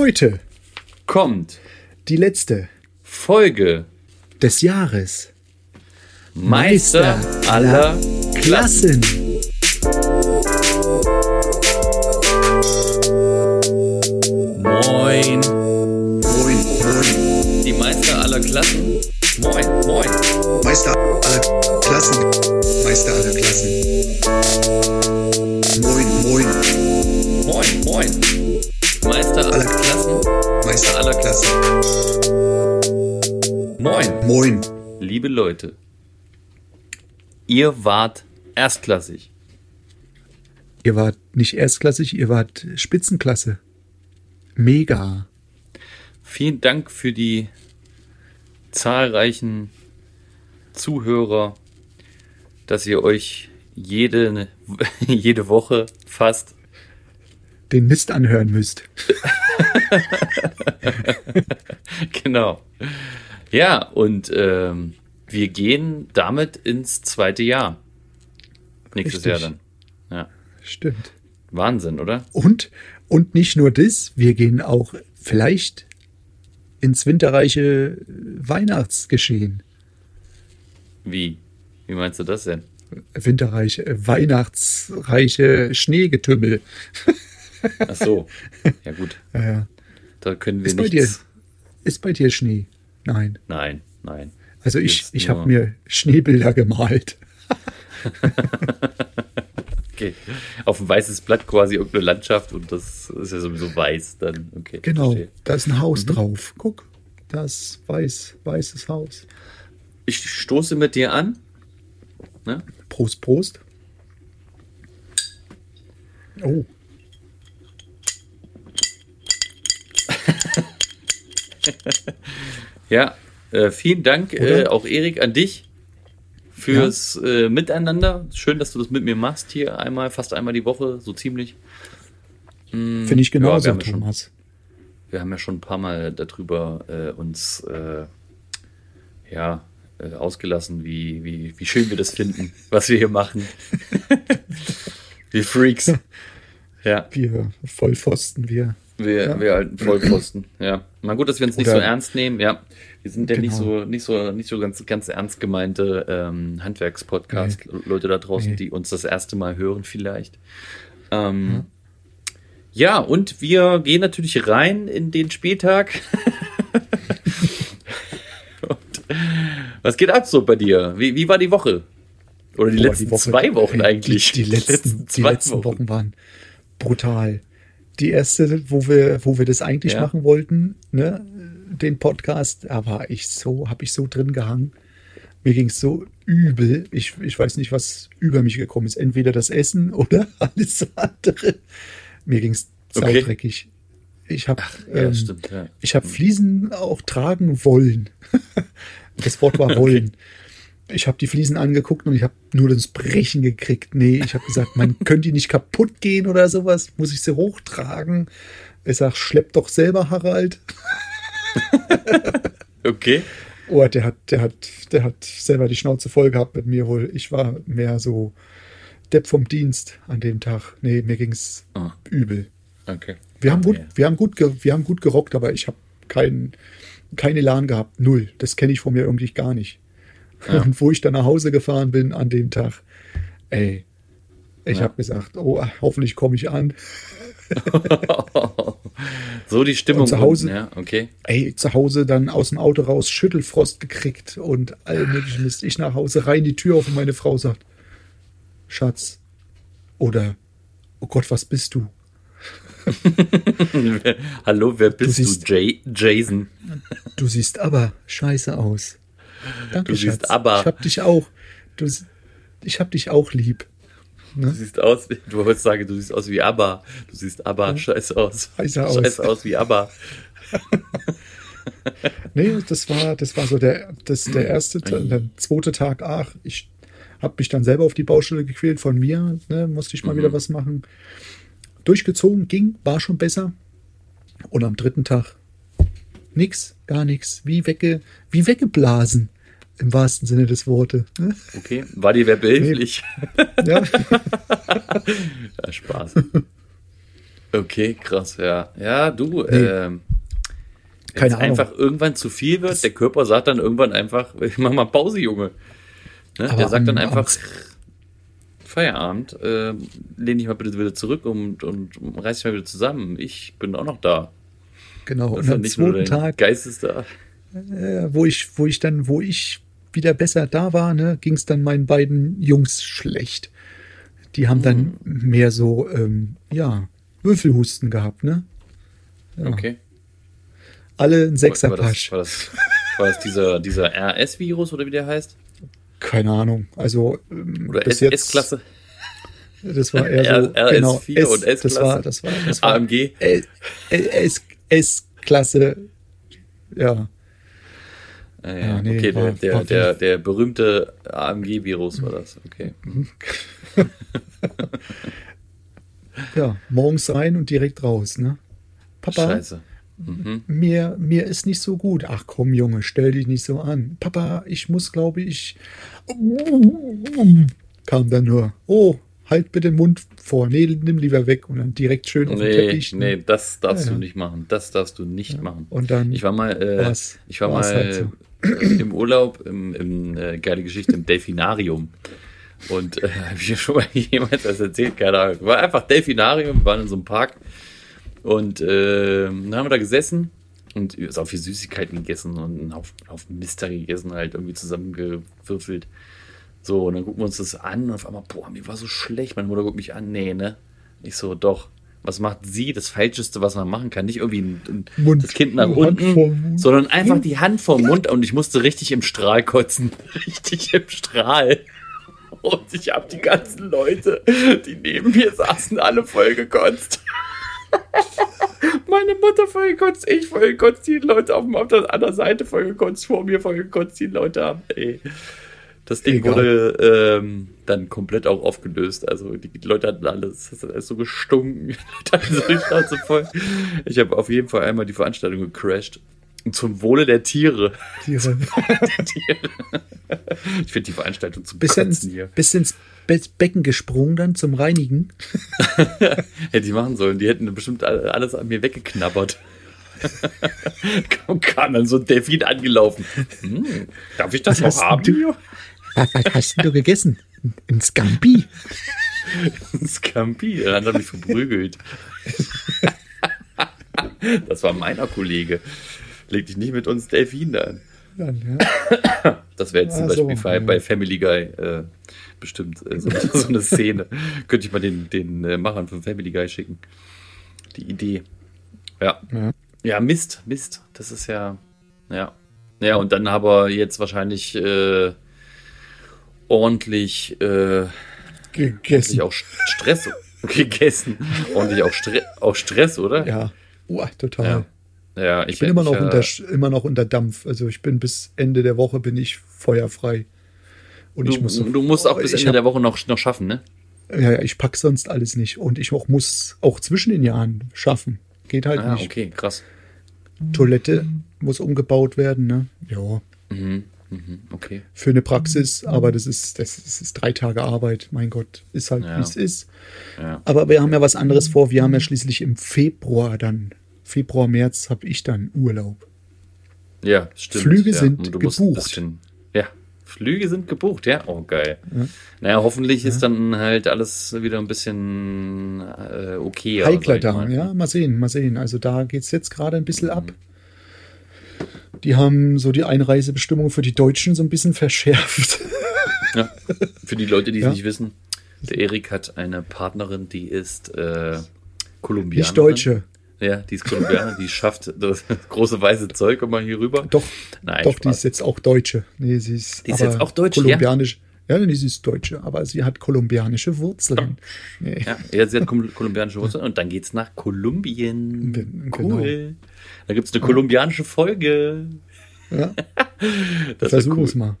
Heute kommt die letzte Folge des Jahres. Meister, aller Klassen. Moin. Moin, moin. Die Meister aller Klassen. Moin, moin. Meister aller Klassen. Meister aller Klassen. Meister aller Klassen. Moin. Moin. Liebe Leute, ihr wart erstklassig. Ihr wart nicht erstklassig, ihr wart Spitzenklasse. Mega. Vielen Dank für die zahlreichen Zuhörer, dass ihr euch jede, jede Woche fast Den Mist anhören müsst. Genau. Ja, und ähm, wir gehen damit ins zweite Jahr. Nächstes Richtig. Jahr dann. Ja. Stimmt. Wahnsinn, oder? Und, und nicht nur das, wir gehen auch vielleicht ins winterreiche Weihnachtsgeschehen. Wie? Wie meinst du das denn? Winterreiche, äh, weihnachtsreiche Schneegetümmel. Ach so. Ja, gut. Ja, ja. Da können wir Ist bei nichts. dir, ist bei dir Schnee? Nein. Nein, nein. Also ich, Jetzt ich habe mir Schneebilder gemalt. Okay. Auf ein weißes Blatt quasi irgendeine Landschaft und das ist ja sowieso weiß dann. Okay. Genau, verstehe. da ist ein Mhm. Haus drauf. Guck, das weiß, weißes Haus. Ich stoße mit dir an. Ne? Prost, Prost. Oh, Ja, äh, vielen Dank äh, auch Erik an dich fürs äh, Miteinander. Schön, dass du das mit mir machst hier einmal, fast einmal die Woche, so ziemlich. finde ich Ja, genauso, wir haben ja schon- Thomas. Wir haben ja schon ein paar Mal darüber äh, uns äh, ja, äh, ausgelassen, wie, wie, wie schön wir das finden, was wir hier machen. wir Freaks. Ja, Wir Vollpfosten, wir. Wir, Ja. wir alten Vollpfosten. Ja. Mal gut, dass wir uns nicht Oder- so ernst nehmen. Ja, wir sind ja nicht Genau. so, nicht so, nicht so ganz, ganz ernst gemeinte ähm, Handwerkspodcast. Leute da draußen, Nee. die uns das erste Mal hören vielleicht. Ähm, ja, und wir gehen natürlich rein in den Spieltag. was geht ab so bei dir? Wie, wie war die Woche? Oder die Boah, letzten die Woche- zwei Wochen eigentlich? Die, die letzten, die zwei letzten Wochen. waren brutal. Die erste, wo wir, wo wir das eigentlich Ja. machen wollten, ne, den Podcast, da war ich so, habe ich so drin gehangen. Mir ging es so übel. Ich, ich weiß nicht, was über mich gekommen ist. Entweder das Essen oder alles andere. Mir ging es Okay. saudreckig. Ich habe Ja, ähm, stimmt, ja. ich habe Fliesen auch tragen wollen. Das Wort war wollen. Ich habe die Fliesen angeguckt und ich habe nur das Brechen gekriegt. Nee, ich habe gesagt, man könnte die nicht kaputt gehen oder sowas. Muss ich sie hochtragen? Ich sag, schlepp doch selber, Harald. Okay. Oh, der hat, der hat, der hat selber die Schnauze voll gehabt mit mir wohl. Ich war mehr so Depp vom Dienst an dem Tag. Nee, mir ging's Ah. übel. Okay. Wir haben gut, wir haben gut, wir haben gut gerockt, aber ich habe keinen, kein Elan gehabt. Null. Das kenne ich von mir irgendwie gar nicht. Und wo ich dann nach Hause gefahren bin an dem Tag, ey, ich Ja. habe gesagt, oh, hoffentlich komme ich an. so die Stimmung. Und zu Hause- ja, okay. Ey, zu Hause dann aus dem Auto raus Schüttelfrost gekriegt und all möglichen Mist. Ich nach Hause rein, die Tür auf und meine Frau sagt, Schatz, oder, oh Gott, was bist du? Hallo, wer bist du? siehst- Jay, Jason. Du siehst aber scheiße aus. Danke, Du siehst Schatz. aber- Ich hab dich auch. Du, ich hab dich auch lieb. Du siehst aus, wie- du wolltest sagen, du siehst aus wie ABBA. Du siehst ABBA scheiße aus. Scheiße aus. Scheiße aus wie ABBA. Nee, das war, das war so der, das, der erste, der zweite Tag. Ach, ich hab mich dann selber auf die Baustelle gequält von mir. Ne, musste ich mal wieder was machen. Durchgezogen, ging, war schon besser. Und am dritten Tag nix, gar nichts. Wie, wegge, wie weggeblasen. Im wahrsten Sinne des Wortes. Okay, war dir wer behilflich? Ja. Ja, Spaß. Okay, krass, ja. Ja, du, Nee. ähm, Keine wenn's Ahnung. einfach irgendwann zu viel wird, der Körper sagt dann irgendwann einfach, mach mal Pause, Junge. Ne? Der sagt dann einfach, Feierabend, äh, lehn dich mal bitte wieder zurück und, und reiß dich mal wieder zusammen. Ich bin auch noch da. Genau. Das Und am zweiten Tag, Geist ist da. äh, wo ich, wo ich dann, wo ich wieder besser da war, ne, ging es dann meinen beiden Jungs schlecht. Die haben dann Hm. mehr so, ähm, ja, Würfelhusten gehabt, ne? Ja. Okay. Alle ein War das, Sechserpasch. war das, war das dieser, dieser RS-Virus oder wie der heißt? Keine Ahnung. Also ähm, Oder bis S- jetzt, S-Klasse? Das war eher so, R- genau, RS4 und Das S-Klasse. war, das war, das war AMG? S- S- S-Klasse. Ja, Ah, ja, Ja, nee, okay, war- der, war der, der, der berühmte AMG-Virus war das. Okay. ja, morgens rein und direkt raus, ne? Papa, Scheiße. Mhm. mir, mir ist nicht so gut. Ach komm, Junge, stell dich nicht so an. Papa, ich muss, glaube ich. Kam dann nur. Oh, halt bitte den Mund vor. Nee, nimm lieber weg. Und dann direkt schön auf den Nee, Teppich. ne? nee, das darfst Ja, du ja. nicht machen. Das darfst du nicht machen. Und dann Ich war mal, äh, ich war mal halt so. im Urlaub, im, im äh, geile Geschichte im Delfinarium. Und äh, habe ich ja schon mal jemals das erzählt, keine Ahnung. War einfach Delfinarium, wir waren in so einem Park und äh, dann haben wir da gesessen und auch viel Süßigkeiten gegessen und einen Haufen, Haufen Mister gegessen, halt irgendwie zusammengewürfelt. So, und dann gucken wir uns das an und auf einmal, boah, mir war so schlecht. Meine Mutter guckt mich an, nee, ne? Ich so, doch. Was macht sie? Das Falscheste, was man machen kann. Nicht irgendwie ein, ein, Mund- das Kind nach unten, sondern einfach die Hand vorm Mund und ich musste richtig im Strahl kotzen. Richtig im Strahl. Und ich habe die ganzen Leute, die neben mir saßen, alle voll gekotzt. Meine Mutter voll gekotzt, ich voll gekotzt, die Leute auf, auf der anderen Seite voll gekotzt, vor mir voll gekotzt, die Leute haben, ey. Das Ding Egal. wurde ähm, dann komplett auch aufgelöst. Also die, Leute hatten alles, das hat alles so gestunken. So voll. Ich habe auf jeden Fall einmal die Veranstaltung gecrashed. Und zum Wohle der Tiere. Tiere. Der Tiere. Ich finde die Veranstaltung zum Bis ins, hier. bis ins Be Becken gesprungen dann zum Reinigen. Hätte ich machen sollen. Die hätten bestimmt alle- alles an mir weggeknabbert. kam, kam dann so ein Delfin angelaufen. Hm, darf ich das Was noch haben? du- Was, hast denn du gegessen? Ein Scampi? Scampi, dann hat mich verprügelt. das war meiner Kollege. Leg dich nicht mit uns Delfinen an. Dann, ja. Das wäre jetzt zum Ach so, Beispiel bei, ja. bei Family Guy äh, bestimmt äh, so, so eine Szene. Könnte ich mal den, den äh, Machern von Family Guy schicken. Die Idee. Ja. Ja. Ja, Mist, Mist. Das ist ja. Ja. Ja, und dann aber jetzt wahrscheinlich äh, ordentlich, äh, Gegessen. ordentlich auch Stress gegessen. ordentlich auch, Stre auch Stress, oder? Ja. Uah, total. Ja. Ja, Ich bin immer noch, unter, immer noch unter Dampf. Also ich bin bis Ende der Woche bin ich feuerfrei. Und Du, ich muss, du musst auch bis ich Ende hab- der Woche noch, noch schaffen, ne? Ja, ja, ich pack sonst alles nicht. Und ich auch muss auch zwischen den Jahren schaffen. Geht halt Ah, nicht. okay, krass. Toilette muss umgebaut werden, ne? Ja. Mhm, okay. Für eine Praxis, aber das ist, das ist, das ist drei Tage Arbeit. Mein Gott, ist halt, Ja. wie es ist. Ja. Aber wir haben ja was anderes vor. Wir haben ja schließlich im Februar dann, Februar, März habe ich dann Urlaub. Ja, stimmt. Flüge ja. sind gebucht. ja, Flüge sind gebucht, ja. Oh, geil. Naja, hoffentlich ist dann halt alles wieder ein bisschen äh, okay. Heikler da, ja, mal sehen, mal sehen. Also da geht es jetzt gerade ein bisschen ab. Die haben so die Einreisebestimmung für die Deutschen so ein bisschen verschärft. ja. Für die Leute, die es Ja. nicht wissen, der Erik hat eine Partnerin, die ist äh, Kolumbianerin. Nicht Deutsche. Ja, die ist Kolumbianerin, die schafft das große weiße Zeug immer hier rüber. Doch, Nein, doch, die ist jetzt auch Deutsche. Nee, sie ist, Die ist jetzt auch Deutsche, ja? kolumbianisch. Ja, nee, sie ist Deutsche, aber sie hat kolumbianische Wurzeln. Nee. Ja, ja, sie hat kol- kolumbianische Wurzeln und dann geht's nach Kolumbien. Gen- Cool. Genau. Da gibt's eine kolumbianische Folge. Ja, Das versuch cool. es mal.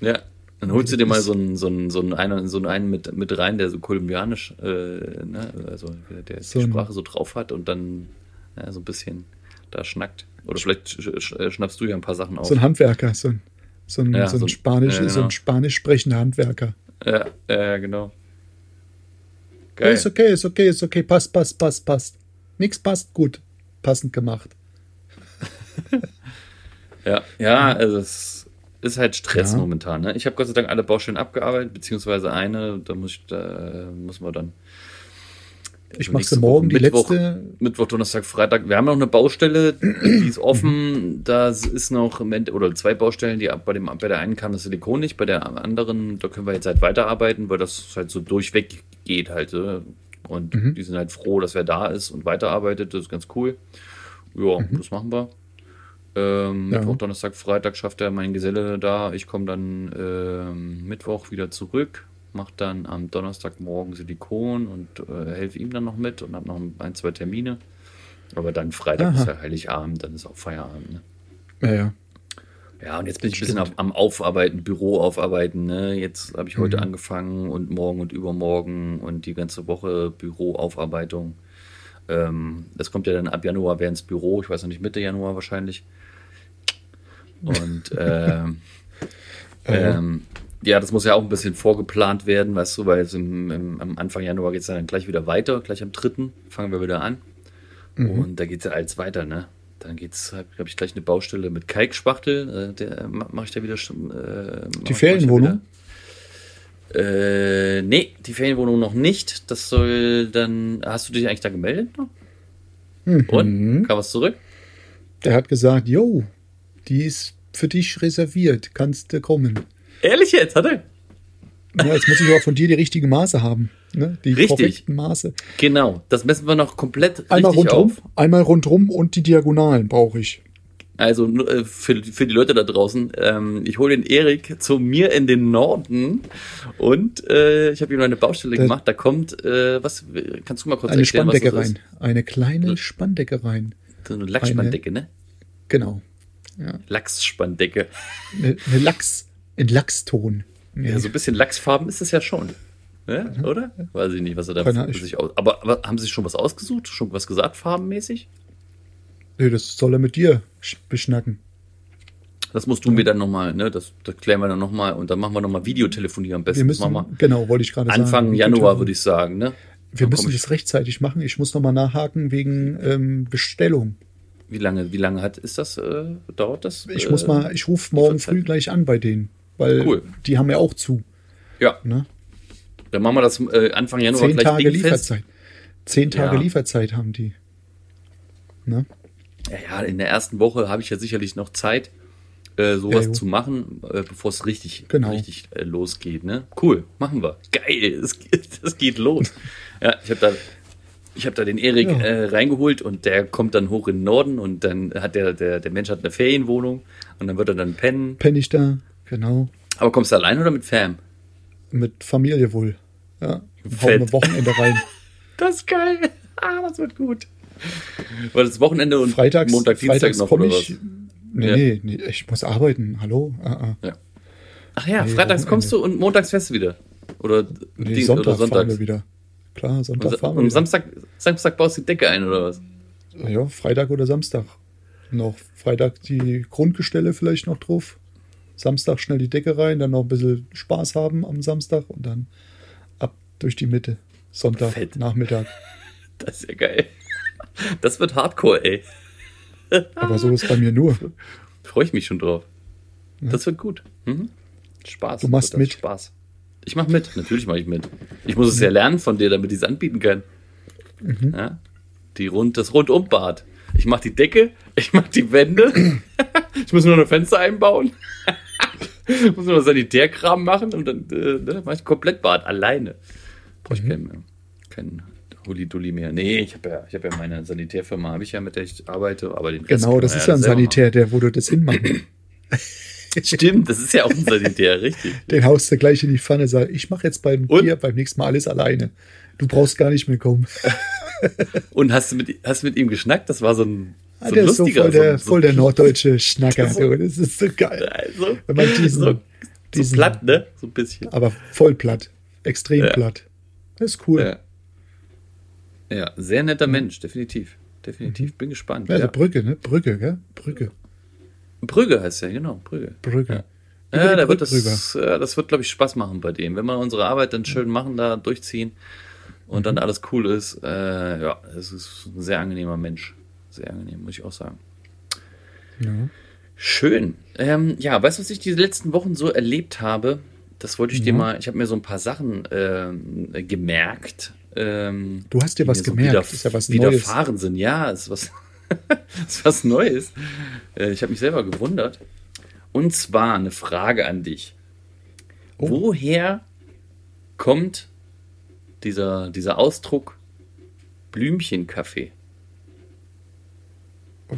Ja. Dann holst du dir mal so einen, so einen, so einen, einen, so einen mit, mit rein, der so kolumbianisch, äh, ne, also der So die Sprache so drauf hat und dann ja, so ein bisschen da schnackt. Oder vielleicht äh, schnappst du ja ein paar Sachen auf. So ein Handwerker, so ein, so ein, Ja, so ein, so ein- Spanisch, ja, so genau. ein spanisch sprechender Handwerker. Ja, ja, genau. Geil. Ist okay, ist okay, ist okay, passt, passt, passt, passt. Nix passt, gut. Passend gemacht. Ja, ja, also es ist halt Stress Ja. momentan. Ne? Ich habe Gott sei Dank alle Baustellen abgearbeitet, beziehungsweise eine, da muss, ich, da muss man dann. Ich also mache sie morgen, Woche die Mittwoch, letzte. Mittwoch, Donnerstag, Freitag. Wir haben noch eine Baustelle, die ist offen. Da ist noch oder zwei Baustellen, die ab- bei, dem, bei der einen kam das Silikon nicht, bei der anderen, da können wir jetzt halt weiterarbeiten, weil das halt so durchweg geht halt. äh. Und Mhm. die sind halt froh, dass wer da ist und weiterarbeitet. Das ist ganz cool. Ja, das machen wir. Ähm, Mhm. Ja. Mittwoch, Donnerstag, Freitag schafft er mein Geselle da. Ich komme dann ähm, Mittwoch wieder zurück, mache dann am Donnerstagmorgen Silikon und äh, helfe ihm dann noch mit und habe noch ein, zwei Termine. Aber dann Freitag Aha. ist ja Heiligabend, dann ist auch Feierabend. Ne? Ja, ja. Ja, und jetzt bin ich ein bisschen am, am Aufarbeiten, Büro aufarbeiten. Ne? Jetzt habe ich heute angefangen und morgen und übermorgen und die ganze Woche Büroaufarbeitung. Ähm, das kommt ja dann ab Januar wäre ins Büro, ich weiß noch nicht, Mitte Januar wahrscheinlich. Und ähm, ähm, ja, das muss ja auch ein bisschen vorgeplant werden, weißt du, weil es im, im, am Anfang Januar geht es dann gleich wieder weiter, gleich am 3. fangen wir wieder an. Und da geht es ja alles weiter, ne? Dann geht es, glaube ich, gleich eine Baustelle mit Kalkspachtel. Äh, der mache ich da wieder schon. Äh, da Ferienwohnung? Äh, nee, die Ferienwohnung noch nicht. Das soll dann. Hast du dich eigentlich da gemeldet? Mhm. Und? Kam was zurück? Der hat gesagt, yo, die ist für dich reserviert, kannst du kommen. Ehrlich jetzt, hat er? Ja, jetzt muss ich aber von dir die richtigen Maße haben. Ne? Die Richtig. korrekten Maße. Genau, das messen wir noch komplett Einmal richtig rundrum, auf. einmal rundrum und die Diagonalen brauche ich. Also äh, für, für die Leute da draußen, ähm, ich hole den Erik zu mir in den Norden und äh, ich habe ihm eine Baustelle Da- gemacht. Da kommt, äh, was, kannst du mal kurz Eine erklären, was das rein. Eine kleine Spandecke rein. So eine Lachsspanndecke, ne? Genau. Ja. Lachsspanndecke. Eine, eine Lachs, ein Lachston. Nee. Ja, so ein bisschen Lachsfarben ist es ja schon. Ja, oder? Weiß ich nicht, was er da Keine sich aus. Aber, aber haben Sie schon was ausgesucht? Schon was gesagt, farbenmäßig? nee, das soll er mit dir sch- beschnacken. Das musst du mir dann nochmal, ne? Das, das klären wir dann nochmal und dann machen wir nochmal Videotelefonie am besten. Wir müssen, wir genau, wollte ich gerade sagen. Anfang Januar, würde ich sagen, ne? Wir Dann müssen das rechtzeitig machen. Ich muss nochmal nachhaken wegen ähm, Bestellung. Wie lange, wie lange hat, ist das, äh, dauert das? Ich äh, muss mal, ich rufe morgen früh gleich an bei denen, weil Cool. die haben ja auch zu. Ja, Ne? dann machen wir das äh, Anfang Januar Zehn gleich Tage. Lieferzeit. Zehn Tage Ja. Lieferzeit haben die. Ne? Ja, ja, in der ersten Woche habe ich ja sicherlich noch Zeit, äh, sowas Ja, zu machen, äh, bevor es richtig, Genau. richtig äh, losgeht. Ne? Cool, machen wir. Geil, es, geht- das geht los. ja, ich habe da, ich hab da den Erik Ja. äh, reingeholt und der kommt dann hoch in den Norden und dann hat der, der, der Mensch hat eine Ferienwohnung und dann wird er dann pennen. Penne ich da, genau. Aber kommst du allein oder mit Fam? Mit Familie wohl. Ja. Hauen Fett. wir Wochenende rein. Das ist geil. Ah, das wird gut. War das Wochenende und Freitags, Montag, Dienstag freitags noch oder ich. was? Nee, Ja. nee, nee, ich muss arbeiten. Hallo? Ah, ah. Ja. Ach ja, Nee, freitags Wochenende. kommst du und montags fährst du wieder. Oder, Nee, Ding- Sonntag oder fahren sonntags. wir wieder. Klar, Sonntag Und, fahren wir wieder. Samstag, Samstag baust du die Decke ein oder was? Ja, Freitag oder Samstag. Noch Freitag die Grundgestelle vielleicht noch drauf. Samstag schnell die Decke rein, dann noch ein bisschen Spaß haben am Samstag und dann ab durch die Mitte. Sonntag, Fett. Nachmittag. Das ist ja geil. Das wird Hardcore, ey. Aber so ist bei mir nur. Freue ich mich schon drauf. Das wird gut. Mhm. Spaß. Du machst mit. Spaß. Ich mache mit. Natürlich mache ich mit. Ich muss es ja lernen von dir, damit ich es anbieten kann. Mhm. Ja? Die rund, das Rundumbad. Ich mache die Decke, ich mache die Wände. ich muss nur noch Fenster einbauen. muss nur noch Sanitärkram machen und dann äh, ne, mache ich Komplettbad alleine. Brauche ich Mhm. keinen, keinen Hulli-Dulli mehr. Nee, ich habe ja, ich hab ja meine Sanitärfirma, habe ich ja, mit der ich arbeite, aber den Rest Genau, das ist ja ein Sanitär, der, wo du das hinmachst. Stimmt, das ist ja auch ein Sanitär, richtig. Den haust du gleich in die Pfanne, sag, ich mache jetzt beim Und? Bier beim nächsten Mal alles alleine. Du brauchst gar nicht mehr kommen. Und hast du mit, hast du mit ihm geschnackt? Das war so ein, Ah, so ein ist so lustiger. voll der, so, voll der norddeutsche Schnacker. So-. Das ist so geil. Also, Wenn man diesen- so, so diesen- platt, ne? So ein bisschen. Aber voll platt. Extrem Ja. platt. Das ist cool. Ja. ja, sehr netter Mensch, definitiv. Definitiv, bin gespannt. Mhm. Also ja. Brücke, ne? Brücke, gell? Brücke. Brügge heißt ja, genau, Brügge. Über Ja, die da wird das, ja, das wird, glaube ich, Spaß machen bei dem. Wenn wir unsere Arbeit dann schön machen, da durchziehen, und dann alles cool ist. Äh, ja, es ist ein sehr angenehmer Mensch. Sehr angenehm, muss ich auch sagen. Ja. Schön. Ähm, ja, weißt du, was ich die letzten Wochen so erlebt habe? Das wollte ich dir Ja. mal, ich habe mir so ein paar Sachen ähm, gemerkt. Ähm, Du hast dir was gemerkt. widerf- ist ja was Neues. widerfahren sind. Ja, ist was, ist was Neues. Äh, ich habe mich selber gewundert. Und zwar eine Frage an dich. Oh. Woher kommt dieser, dieser Ausdruck Blümchenkaffee?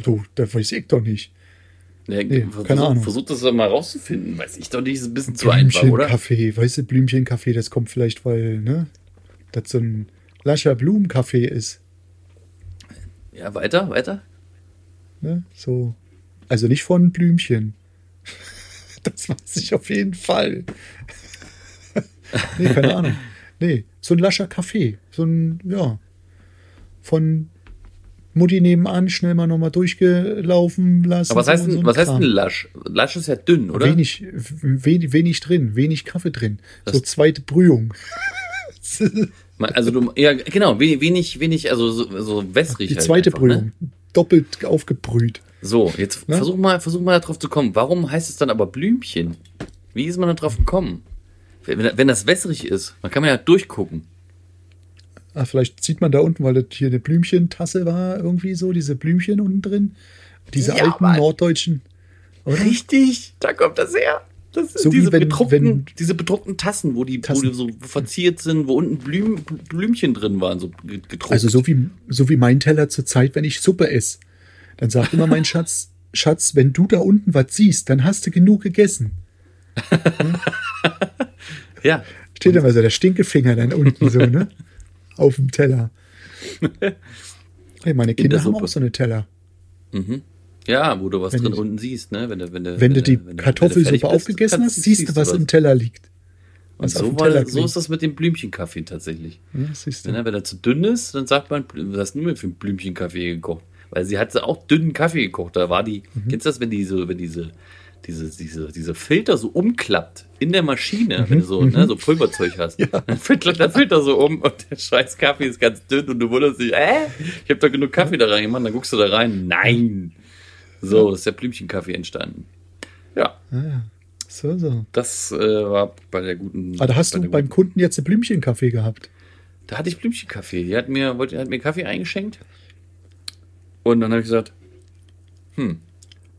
Du, das weiß ich doch nicht. Ja, Nee, versuch, keine Ahnung. Versuch das doch mal rauszufinden. Weiß ich doch nicht, ist ein bisschen zu einfach, oder? Blümchenkaffee, weißt du, Blümchenkaffee, das kommt vielleicht, weil, ne, das so ein lascher Blumenkaffee ist. Ja, weiter, weiter. Ne? So. Also nicht von Blümchen. Das weiß ich auf jeden Fall. nee, keine Ahnung. Nee, so ein lascher Kaffee. So ein, ja. Von Mutti nebenan schnell mal nochmal durchgelaufen lassen. Aber was heißt, so was heißt denn Lasch? Lasch ist ja dünn, oder? Wenig, wenig, wenig drin, wenig Kaffee drin. Das- so zweite Brühung. Also du, ja, genau, we- wenig, wenig, also so, so wässrig. Die halt zweite einfach, ne? Brühung. Doppelt aufgebrüht. So, jetzt Ne? versuch mal, versuch mal darauf zu kommen. Warum heißt es dann aber Blümchen? Wie ist man da drauf gekommen? Wenn, wenn das wässrig ist, dann kann man ja durchgucken. Ah, vielleicht sieht man da unten, weil das hier eine Blümchentasse war, irgendwie so, diese Blümchen unten drin. Diese Ja, alten aber- norddeutschen. Oder? Richtig, da kommt das her. Das So diese, wenn- bedruckten, wenn- diese bedruckten Tassen, wo die, Tassen. wo so verziert sind, wo unten Blüm, Blümchen drin waren, so gedruckt. Also so wie, so wie mein Teller zur Zeit, wenn ich Suppe esse. Dann sagt immer mein Schatz, Schatz, wenn du da unten was siehst, dann hast du genug gegessen. ja, Steht immer so der Stinkefinger dann unten so, ne? Auf dem Teller. Hey, meine Kinder der haben auch so eine Teller. Ja, wo du was Wenn drin du- unten siehst, ne? Wenn du, wenn du, Wenn du die wenn Kartoffelsuppe aufgegessen hast, siehst du, was im Teller liegt. Und was auf so, dem war, so ist das mit dem Blümchenkaffee tatsächlich. Ja, siehst du. Wenn er, wenn er zu dünn ist, dann sagt man, was hast du mir für einen Blümchenkaffee gekocht? Weil sie hat auch dünnen Kaffee gekocht. Da war die, Mhm. kennst du das, wenn die so, wenn diese, diese, diese, diese Filter so umklappt in der Maschine, Mhm. wenn du so, ne, so Pulverzeug hast, dann fällt der Filter so um und der scheiß Kaffee ist ganz dünn und du wunderst dich, äh, ich habe da genug Kaffee da rein gemacht, dann guckst du da rein, nein. So, ist der Blümchenkaffee entstanden. Ja, Ah, so, so. das äh, war bei der guten. Ah, da hast bei du beim guten- Kunden jetzt einen Blümchenkaffee gehabt. Da hatte ich Blümchenkaffee. Die hat mir, wollte, hat mir Kaffee eingeschenkt. Und dann habe ich gesagt,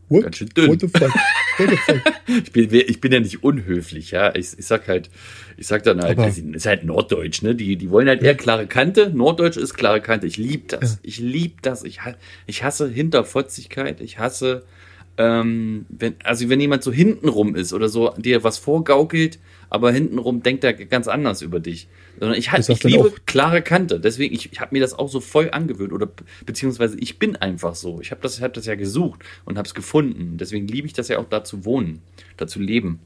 What, Ganz schön dünn. What the fuck? Ich bin, ich bin ja nicht unhöflich, ja. Ich, ich sag halt, ich sag dann halt, es ist halt Norddeutsch, ne? Die, die wollen halt eher klare Kante. Norddeutsch ist klare Kante. Ich lieb das. Ja. Ich lieb das. Ich, ich hasse Hinterfotzigkeit. Ich hasse, ähm, wenn, also wenn jemand so hintenrum ist oder so, dir was vorgaukelt, aber hintenrum denkt er ganz anders über dich. Sondern ich, halt, ich liebe auch- klare Kante. Deswegen, ich, ich habe mir das auch so voll angewöhnt oder be- beziehungsweise ich bin einfach so. Ich habe das, hab das ja gesucht und habe es gefunden. Deswegen liebe ich das ja auch da zu wohnen, da zu leben.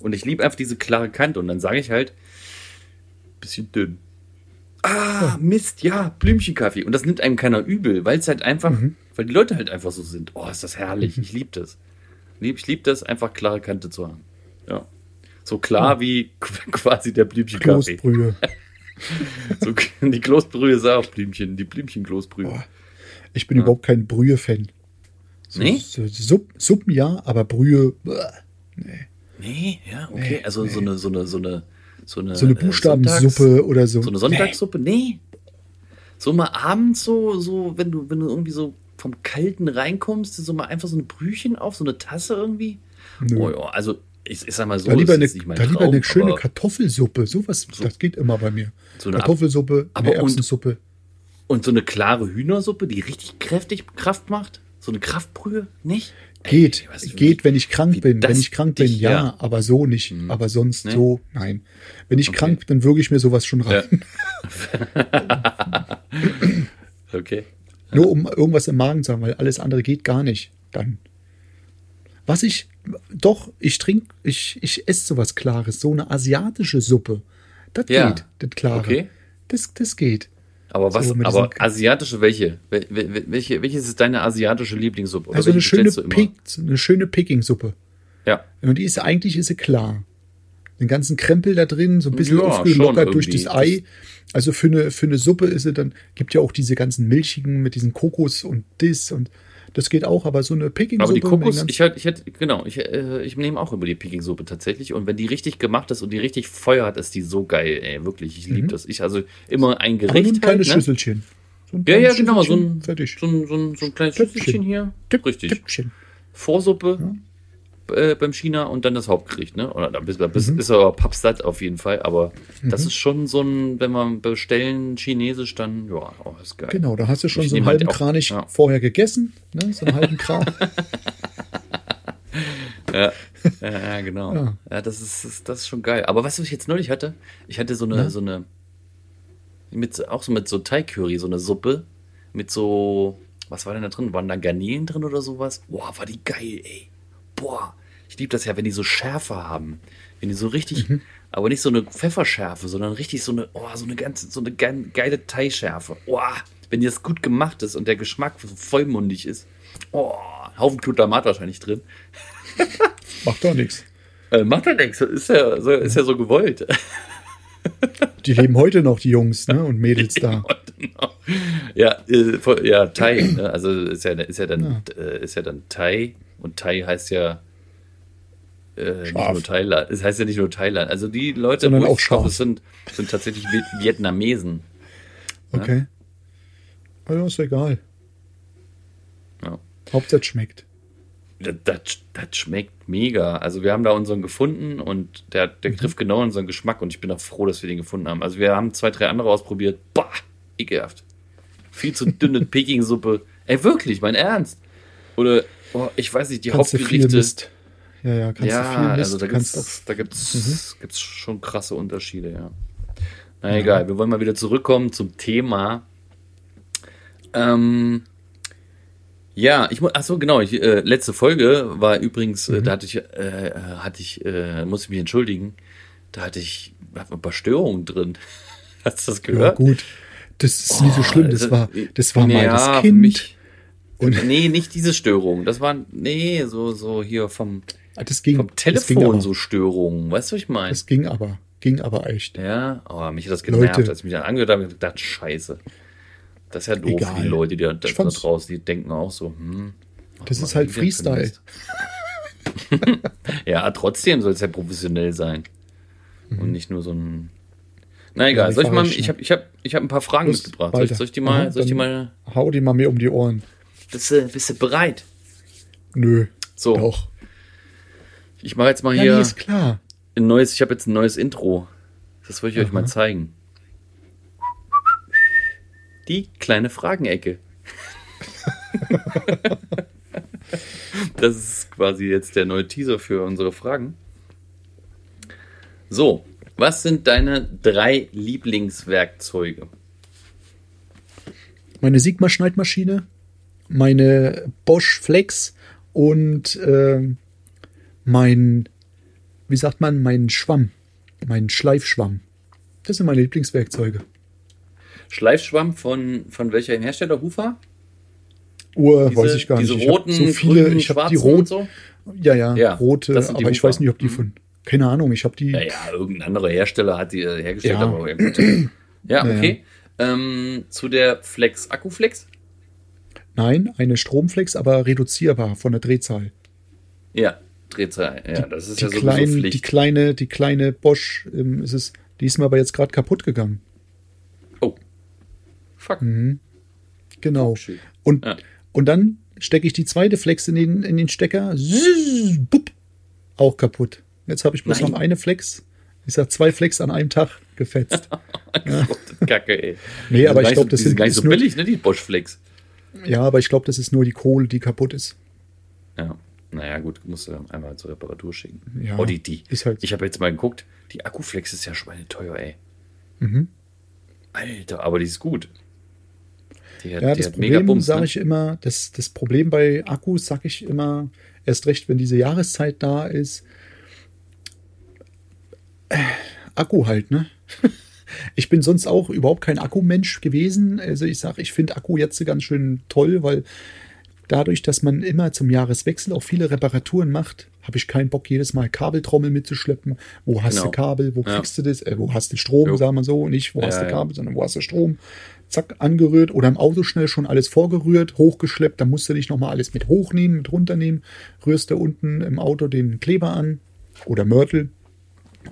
Und ich liebe einfach diese klare Kante und dann sage ich halt, bisschen dünn. Ah, Mist, ja, Blümchenkaffee. Und das nimmt einem keiner übel, weil es halt einfach, weil die Leute halt einfach so sind. Oh, ist das herrlich. Ich liebe das. Lieb- Ich liebe das, einfach klare Kante zu haben. Ja. So klar wie quasi der Blümchenkaffee. Kloßbrühe. So, die Kloßbrühe ist auch Blümchen, die Blümchen-Kloßbrühe. Ich bin überhaupt kein Brühe-Fan. So, Nee? so, Supp, Suppen ja, aber Brühe. bäh. Nee, ja, okay. also so eine, so eine, so eine, so eine, So eine äh, Buchstabensuppe Sonntags- oder so. So eine Sonntagssuppe? Nee. So mal abends so, so, wenn du, wenn du irgendwie so vom Kalten reinkommst, so mal einfach so ein Brühchen auf, so eine Tasse irgendwie. Nö. Oh ja, also ich, ich sag mal so, da lieber eine, da lieber Traum, eine schöne Kartoffelsuppe. Sowas, das geht immer bei mir. So eine Kartoffelsuppe, Aber eine und- Erbsensuppe. Und so eine klare Hühnersuppe, die richtig kräftig Kraft macht? So eine Kraftbrühe? Nicht? Geht, Ey, geht, wenn ich krank bin. Wenn ich krank bin, dich- ja, ja. aber so nicht. Aber sonst Nee. so, nein. Wenn ich Okay. krank bin, würge ich mir sowas schon rein. Okay. Nur um irgendwas im Magen zu haben, weil alles andere geht gar nicht. Dann. Was ich, doch, ich trinke, ich, ich esse sowas Klares, so eine asiatische Suppe. Das Ja. geht, das Klare. Okay. Das, das geht. Aber was, So, aber asiatische welche? Wel- wel- Welche, welches ist deine asiatische Lieblingssuppe? Oder Also eine schöne? Pik, eine schöne Peking-Suppe. Ja. Und die ist eigentlich ist sie klar. den ganzen Krempel da drin, so ein bisschen Ja, aufgelockert durch das Ei. Also für eine, für eine Suppe ist es dann, gibt ja auch diese ganzen milchigen mit diesen Kokos und das und das geht auch, aber so eine Peking-Suppe. Aber die Kokos, ich hätte, ich hätte, genau, ich, äh, ich nehme auch immer die Peking-Suppe tatsächlich. Und wenn die richtig gemacht ist und die richtig Feuer hat, ist die so geil, ey, wirklich. Ich liebe das. Ich, also immer ein Mhm. aber Gericht. ein kleines halt, ne? Schüsselchen. So ein Ja, ja, genau, so ein, fertig. so ein, so ein, so ein kleines Töpfchen. Schüsselchen hier. Tipp, Richtig. Tippchen. Vorsuppe äh, beim China und dann das Hauptgericht, ne? Oder da bist, da bist, ist aber pappsatt auf jeden Fall, aber das ist schon so ein, wenn wir bestellen Chinesisch, dann, ja, oh, ist geil. Genau, da hast du schon Ich so einen halt halben auch- Kranich ja. vorher gegessen, ne? so einen halben Kran. Ja, ja, genau. Ja. Ja, das, ist, das, das ist schon geil. Aber weißt du, was ich jetzt neulich hatte? Ich hatte so eine, Na? so eine, mit, auch so mit so Thai-Curry, so eine Suppe mit so, was war denn da drin? Waren da Garnelen drin oder sowas? Boah, war die geil, ey. Boah, ich liebe das ja, wenn die so Schärfe haben. Wenn die so richtig, Mhm. aber nicht so eine Pfefferschärfe, sondern richtig so eine, oh, so eine ganze, so eine ge- geile Thai-Schärfe. Boah, wenn die das gut gemacht ist und der Geschmack so vollmundig ist. Oh, Haufen Glutamat wahrscheinlich drin. Macht doch nichts. Äh, macht ja nichts, ist ja, so, ist ja so gewollt. Die leben heute noch, die Jungs ne? und Mädels da. ja, äh, ja, Thai, ne? also ist ja, ist ja dann, Äh, ist ja dann Thai und Thai heißt ja äh, nicht nur Thailand. Es heißt ja nicht nur Thailand. Also die Leute, Sondern wo auch ich kaufe, sind, sind tatsächlich Vi- Vietnamesen. Okay. Also ist egal. Ja. Hauptsache schmeckt. Das, das, das schmeckt mega. Also wir haben da unseren gefunden und der, Mhm. der trifft genau unseren Geschmack und ich bin auch froh, dass wir den gefunden haben. Also wir haben zwei, drei andere ausprobiert. Bah, ekelhaft. Viel zu dünne Peking-Suppe. Ey, wirklich, mein Ernst. Oder, oh, ich weiß nicht, die Kannst Hauptgerichte. Ja, ja, kannst du viel ja, Mist. also da kannst gibt's, auch, da gibt's, gibt's schon krasse Unterschiede, ja. Na egal, wir wollen mal wieder zurückkommen zum Thema. Ähm, ja, ich muss, ach so, genau, ich, äh, letzte Folge war übrigens, äh, da hatte ich, äh, äh, hatte ich, äh, muss ich mich entschuldigen, da hatte ich hab ein paar Störungen drin. Hast du das ja, gehört? gut. Das ist nicht so schlimm. Das Also, war, das war mal ja, das Kind. mich- nee, nicht diese Störung. Das war, nee, so, so hier vom, das ging, vom Telefon so Störungen. Weißt du, was ich meine? Das ging aber. Ging aber echt. Ja, aber mich hat das genervt, Leute. als ich mich dann angehört habe, ich gedacht, scheiße. Das ist ja doof Egal. die Leute, die da, da draußen, die denken auch so, hm. Das ist halt Freestyle. Ja, trotzdem soll es ja professionell sein. Und nicht nur so ein. Na egal, die soll ich mal, ich habe ich hab, ich hab ein paar Fragen Los, mitgebracht. Soll ich, soll ich die mal, Aha, soll ich die mal. Hau die mal mir um die Ohren. Bist du, bist du bereit? Nö. So, Doch. Ich mache jetzt mal Ja, hier nee, ist klar. ein neues, ich habe jetzt ein neues Intro. Das wollte ich euch mal Aha. zeigen. Die kleine Fragenecke. das ist quasi jetzt der neue Teaser für unsere Fragen. So, was sind deine drei Lieblingswerkzeuge? Meine Sigma-Schneidmaschine, meine Bosch Flex und ähm, mein, wie sagt man, mein Schwamm, mein Schleifschwamm. Das sind meine Lieblingswerkzeuge. Schleifschwamm von, von welcher Hersteller? Hufa? Uhr, Diese- weiß ich gar diese nicht. Ich hab roten, so viele, grünen, ich habe die rot, so? ja, ja, Ja, rote, aber ich Hufer. weiß nicht, ob die von, keine Ahnung, ich habe die, Ja, ja, irgendein anderer Hersteller hat die äh, hergestellt, Ja. aber ja, gut. Ja, okay. Ähm, zu der Flex, Akkuflex? nein, eine Stromflex, aber reduzierbar von der Drehzahl. Ja, Drehzahl. Ja, das ist die, ja kleinen, die Pflicht. kleine, die kleine Bosch, ähm, ist es, die ist mir aber jetzt gerade kaputt gegangen. oh. Fuck. Genau. Shit. Und, Ja. und dann stecke ich die zweite Flex in den, in den Stecker. Zzz, bupp, auch kaputt. Jetzt habe ich bloß Nein. noch eine Flex. Ich sag zwei Flex an einem Tag gefetzt. Kacke, ey. Nee, Die aber ich glaube, das die sind gar nicht so billig, ne, die Bosch Flex. ja, aber ich glaube, das ist nur die Kohle, die kaputt ist. Ja. Naja, gut, musst du einmal zur Reparatur schicken. Ja, oh, die, die. ist halt. Ich habe jetzt mal geguckt, die Akkuflex ist ja schweineteuer, ey. Mhm. Alter, aber die ist gut. Die hat, Ja, die das Problem sage ne? ich immer, das, das Problem bei Akkus sage ich immer, erst recht, wenn diese Jahreszeit da ist. Äh, Akku halt, ne? Ich bin sonst auch überhaupt kein Akkumensch gewesen. Also ich sage, ich finde Akku jetzt ganz schön toll, weil dadurch, dass man immer zum Jahreswechsel auch viele Reparaturen macht, habe ich keinen Bock, jedes Mal Kabeltrommel mitzuschleppen. Wo hast Genau. du Kabel? Wo Ja. kriegst du das? Äh, wo hast du Strom, Jo. sagen wir so, nicht wo hast Ja, du ja. Kabel, sondern wo hast du Strom? Zack, angerührt oder im Auto schnell schon alles vorgerührt, hochgeschleppt, dann musst du nicht nochmal alles mit hochnehmen, mit runternehmen, rührst du unten im Auto den Kleber an oder Mörtel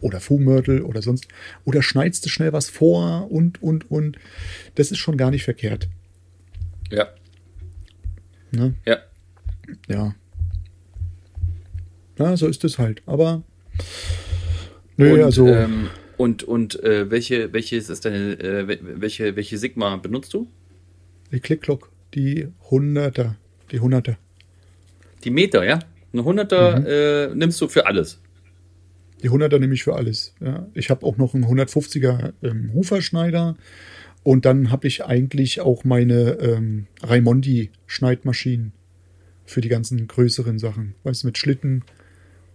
oder Fuhmörtel oder sonst oder schneidest du schnell was vor und und und das ist schon gar nicht verkehrt. Ja. Ne? Ja. Ja. Ja, so ist es halt. Aber nö, und, also ähm, und, und äh, welche, welches ist deine, äh, wel- welche, welche Sigma benutzt du? die Click-Clock, die Hunderter, die Hunderter. Die Meter, ja? Eine 100er Mhm. äh, nimmst du für alles. Die 100er nehme ich für alles. Ja. Ich habe auch noch einen 150er ähm, Huferschneider und dann habe ich eigentlich auch meine ähm, Raimondi-Schneidmaschinen für die ganzen größeren Sachen. Weißt du, mit Schlitten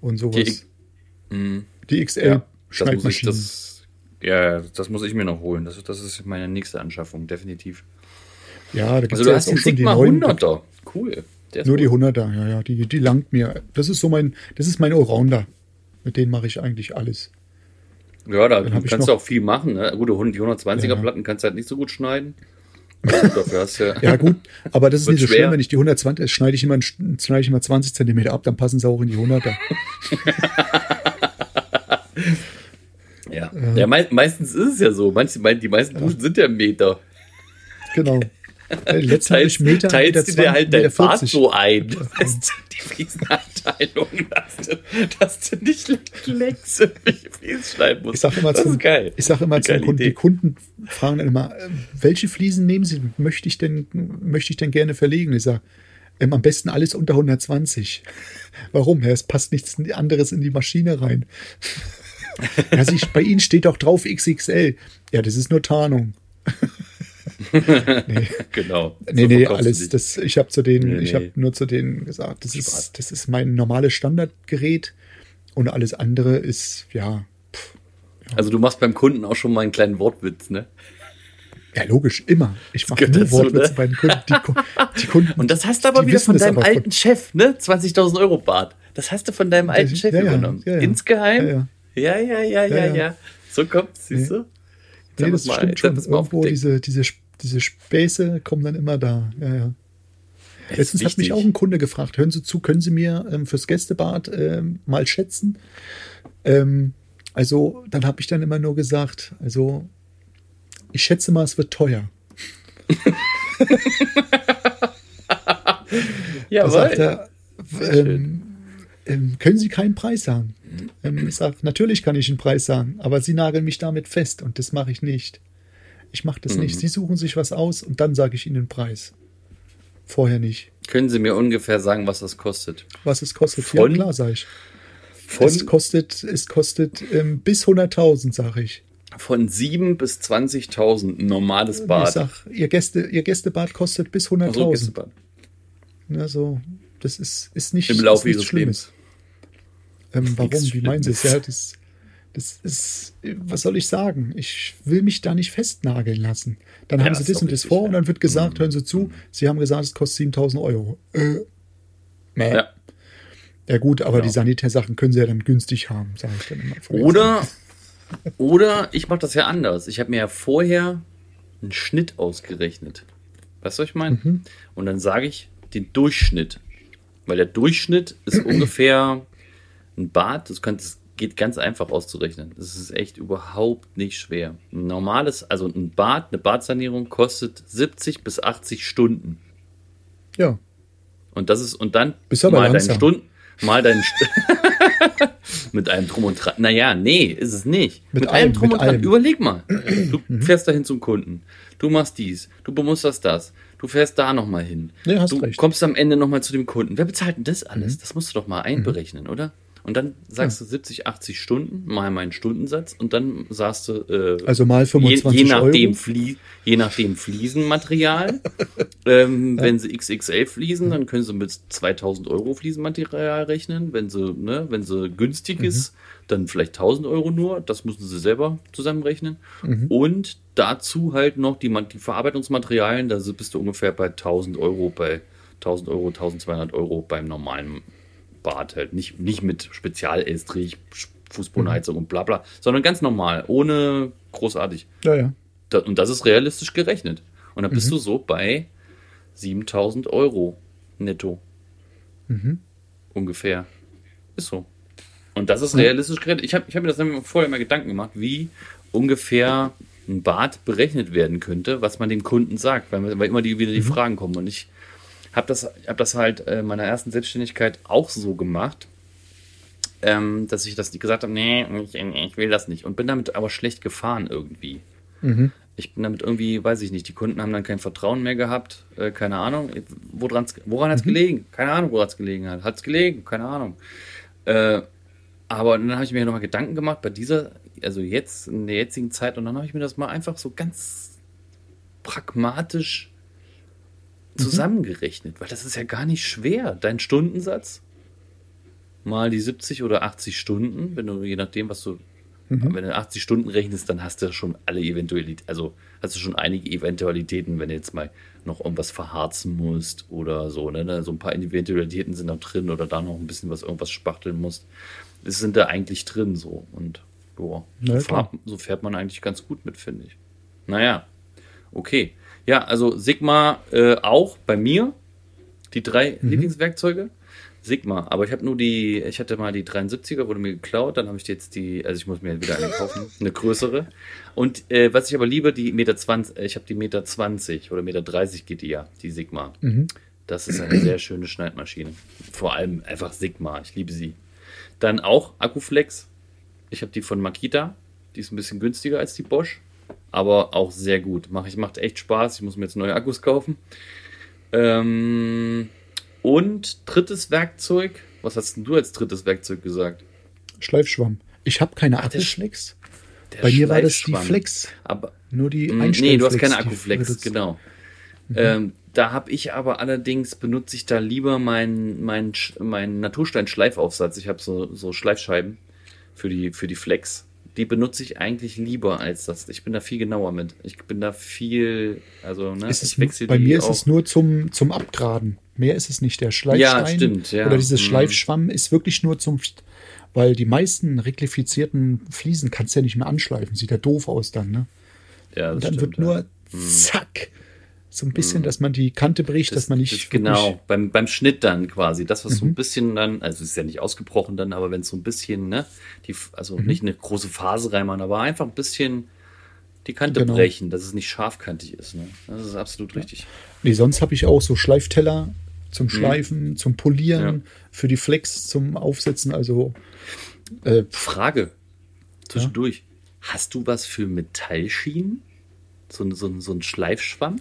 und sowas. Die- Mhm. Die, XL-Schneidmaschinen. das, ja, das muss ich mir noch holen. Das, das ist meine nächste Anschaffung, definitiv. Ja, da gibt Also es du ja auch schon die Sigma neuen. 100er. Cool. Nur die gut. 100er, ja, ja, die, die langt mir. Das ist so mein, das ist mein Allrounder. Mit denen mache ich eigentlich alles. Ja, da kannst du auch viel machen. Ne? Gut, die 120er Ja. Platten kannst du halt nicht so gut schneiden. Ja, Ja, gut, aber das ist nicht so schwer. schlimm, wenn ich die 120, schneide ich immer, schneide ich immer 20 Zentimeter ab, dann passen sie auch in die 100er. ja. ja mei meistens ist es ja so. Manche, die meisten Duschen sind ja Meter. Genau. Äh, Letztens habe ich Teilst, Meter, teilst Meter du dir halt dein 40. so ein. Weißt du, die Fliesenabteilung, dass du, dass du nicht längs irgendwelche Fliesen schneiden musst. Ich sage immer, das zum, ist geil. ich sag immer zum Kunden, die Kunden fragen dann immer, äh, welche Fliesen nehmen Sie, möchte ich denn, möchte ich denn gerne verlegen? Ich sage, ähm, am besten alles unter 120. Warum? Ja, es passt nichts anderes in die Maschine rein. ja, sie, bei Ihnen steht doch drauf XXL. Ja, das ist nur Tarnung. nee. Genau. Nee, So nee, alles. Das, ich habe zu denen, Nee, ich habe nur zu denen gesagt, das Spaß. ist, das ist mein normales Standardgerät und alles andere ist, ja, Also du machst beim Kunden auch schon mal einen kleinen Wortwitz, ne? ja logisch, immer. Ich mache nur Wortwitze ne? bei den Kunden. Die, die Kunden Und das hast du aber wieder von deinem aber von- alten Chef, ne? 20.000 Euro Bart. Das hast du von deinem alten Das- Chef ja, ja, übernommen. ja, ja. Insgeheim? Ja, Ja, ja, ja, ja, Ja, ja. ja. So kommt siehst du? Jetzt Nee, das mal- stimmt schon. Irgendwo diese, diese, diese Späße kommen dann immer da. Ja, ja. Letztens hat mich auch ein Kunde gefragt, hören Sie zu, können Sie mir ähm, fürs Gästebad ähm, mal schätzen? Ähm, also, dann habe ich dann immer nur gesagt, also, ich schätze mal, es wird teuer. Jawohl. sagt er, ähm, ähm, können Sie keinen Preis sagen? Ähm, ich sage, natürlich kann ich einen Preis sagen, aber Sie nageln mich damit fest und das mache ich nicht. Ich mache das Mhm. nicht. Sie suchen sich was aus und dann sage ich Ihnen den Preis. Vorher nicht. Können Sie mir ungefähr sagen, was das kostet? Was es kostet. Von- ja, klar, sage ich. Von, es kostet, es kostet ähm, bis 100.000, sage ich. von 7.000 bis 20.000 ein normales Ich Bad. sag, ihr, Gäste, ihr Gästebad kostet bis Ach so, 100.000. Gästebad. Also, das ist, ist nicht Im Laufe ihres Lebens. Ähm, warum? Wie meinen Sie es? Schlimmes. Ja, das, das ist, was soll ich sagen? Ich will mich da nicht festnageln lassen. Dann Ja, haben Sie das und das richtig, vor ja. und dann wird gesagt, hören Sie zu, Sie haben gesagt, es kostet 7000 Euro. Äh, nee. Ja. Ja gut, aber Genau. die Sanitärsachen können Sie ja dann günstig haben, sage ich dann immer. Oder, oder ich mache das ja anders. Ich habe mir ja vorher einen Schnitt ausgerechnet. Weißt du, was ich meine? Mhm. Und dann sage ich den Durchschnitt. Weil der Durchschnitt ist ungefähr ein Bad, das, könnt, das geht ganz einfach auszurechnen. Das ist echt überhaupt nicht schwer. Ein normales, also ein Bad, eine Badsanierung kostet 70 bis 80 Stunden. Ja, Und das ist, und dann Bist aber mal deinen. Stunden, mal deinen St mit einem Drum und Dran. Naja, nee, ist es nicht. Mit Mit, allem, einem Drum mit und Dran. allem. Mhm. Überleg mal. Du fährst dahin zum Kunden. Du machst dies. Du bemusterst das. Du fährst da nochmal hin. Nee, hast du recht. Mhm. kommst am Ende nochmal zu dem Kunden. Wer bezahlt denn das alles? Das musst du doch mal einberechnen, oder? Und dann sagst du 70, 80 Stunden, mal meinen Stundensatz und dann sagst du, äh, also mal je, 25 je, nachdem Euro. Flie je nachdem Fliesenmaterial. ähm, Wenn sie XXL Fliesen, dann können sie mit 2000 Euro Fliesenmaterial rechnen. Wenn sie, ne, wenn sie günstig Mhm. ist, dann vielleicht 1000 Euro nur. Das müssen sie selber zusammenrechnen. Mhm. Und dazu halt noch die, die Verarbeitungsmaterialien. Da bist du ungefähr bei 1000 Euro, bei 1000 Euro, 1200 Euro beim normalen Bad halt. Nicht, nicht mit Spezialestrich, Fußbodenheizung und bla bla, sondern ganz normal, ohne großartig. Ja, ja. Da, und das ist realistisch gerechnet. Und dann bist du so bei 7000 Euro netto. Ungefähr. Ist so. Und das ist realistisch gerechnet. Ich habe ich hab mir das vorher mal Gedanken gemacht, wie ungefähr ein Bad berechnet werden könnte, was man dem Kunden sagt, weil, weil immer die, wieder die Fragen kommen. Und ich habe das, hab das halt äh, in meiner ersten Selbstständigkeit auch so gemacht, ähm, dass ich das gesagt habe, nee, ich, ich will das nicht. Und bin damit aber schlecht gefahren irgendwie. Ich bin damit irgendwie, weiß ich nicht, die Kunden haben dann kein Vertrauen mehr gehabt, äh, keine Ahnung. Woran, woran hat es gelegen? Keine Ahnung, woran es gelegen hat. Hat es gelegen? Keine Ahnung. Äh, aber dann habe ich mir nochmal Gedanken gemacht bei dieser, also jetzt, in der jetzigen Zeit, und dann habe ich mir das mal einfach so ganz pragmatisch zusammengerechnet, weil das ist ja gar nicht schwer. Dein Stundensatz mal die 70 oder 80 Stunden, wenn du, je nachdem, was du, wenn du 80 Stunden rechnest, dann hast du schon alle Eventualitäten, also hast du schon einige Eventualitäten, wenn du jetzt mal noch irgendwas verharzen musst oder so, ne? So ein paar Eventualitäten sind da drin oder da noch ein bisschen was, irgendwas spachteln musst. Das sind da eigentlich drin so und boah, Na so, fahrt, so fährt man eigentlich ganz gut mit, finde ich. Naja, okay. Ja, also Sigma äh, auch bei mir. Die drei Lieblingswerkzeuge. Sigma, aber ich habe nur die, ich hatte mal die 73er, wurde mir geklaut, dann habe ich jetzt die, also ich muss mir wieder eine kaufen, eine größere. Und äh, was ich aber liebe, die Meter 20, äh, ich habe die Meter 20 oder Meter 30 geht die ja, die Sigma. Das ist eine sehr schöne Schneidmaschine. Vor allem einfach Sigma, ich liebe sie. Dann auch Akkuflex. Ich habe die von Makita, die ist ein bisschen günstiger als die Bosch, aber auch sehr gut. Mach, ich, macht echt Spaß, ich muss mir jetzt neue Akkus kaufen. Ähm, und drittes Werkzeug, was hast denn du als drittes Werkzeug gesagt? Schleifschwamm. Ich habe keine. Der Bei mir war das die. Flex. Aber Nur die Mm, Einstellflex. Nee, du hast keine Akkuflex, genau. Ähm, da habe ich aber allerdings, benutze ich da lieber meinen mein, mein Naturstein-Schleifaufsatz. Ich habe so, so Schleifscheiben für die, für die Flex. Die benutze ich eigentlich lieber als das. Ich bin da viel genauer mit. Ich bin da viel, also, ne, es, bei mir ist auch. es nur zum, zum Abgraden. Mehr ist es nicht. Der Schleifstein Ja, stimmt, ja. oder dieses Mhm. Schleifschwamm ist wirklich nur zum, weil die meisten reglifizierten Fliesen kannst du ja nicht mehr anschleifen. Sieht ja doof aus dann, ne? ja, Und das dann stimmt, wird ja. Mhm. So ein bisschen, dass man die Kante bricht, dass man nicht. das, genau, beim, beim Schnitt dann quasi. Das, was so ein Mhm. bisschen dann, also es ist ja nicht ausgebrochen dann, aber wenn es so ein bisschen, ne, die, also Mhm. nicht eine große Phase reinmachen, aber einfach ein bisschen die Kante Genau. brechen, dass es nicht scharfkantig ist. Ne? Das ist absolut richtig. Nee, sonst habe ich auch so Schleifteller zum Schleifen, zum Polieren, Mhm. Ja. für die Flex zum Aufsetzen. Also äh, Frage zwischendurch. Hast du was für Metallschienen? So, so, so ein Schleifschwamm?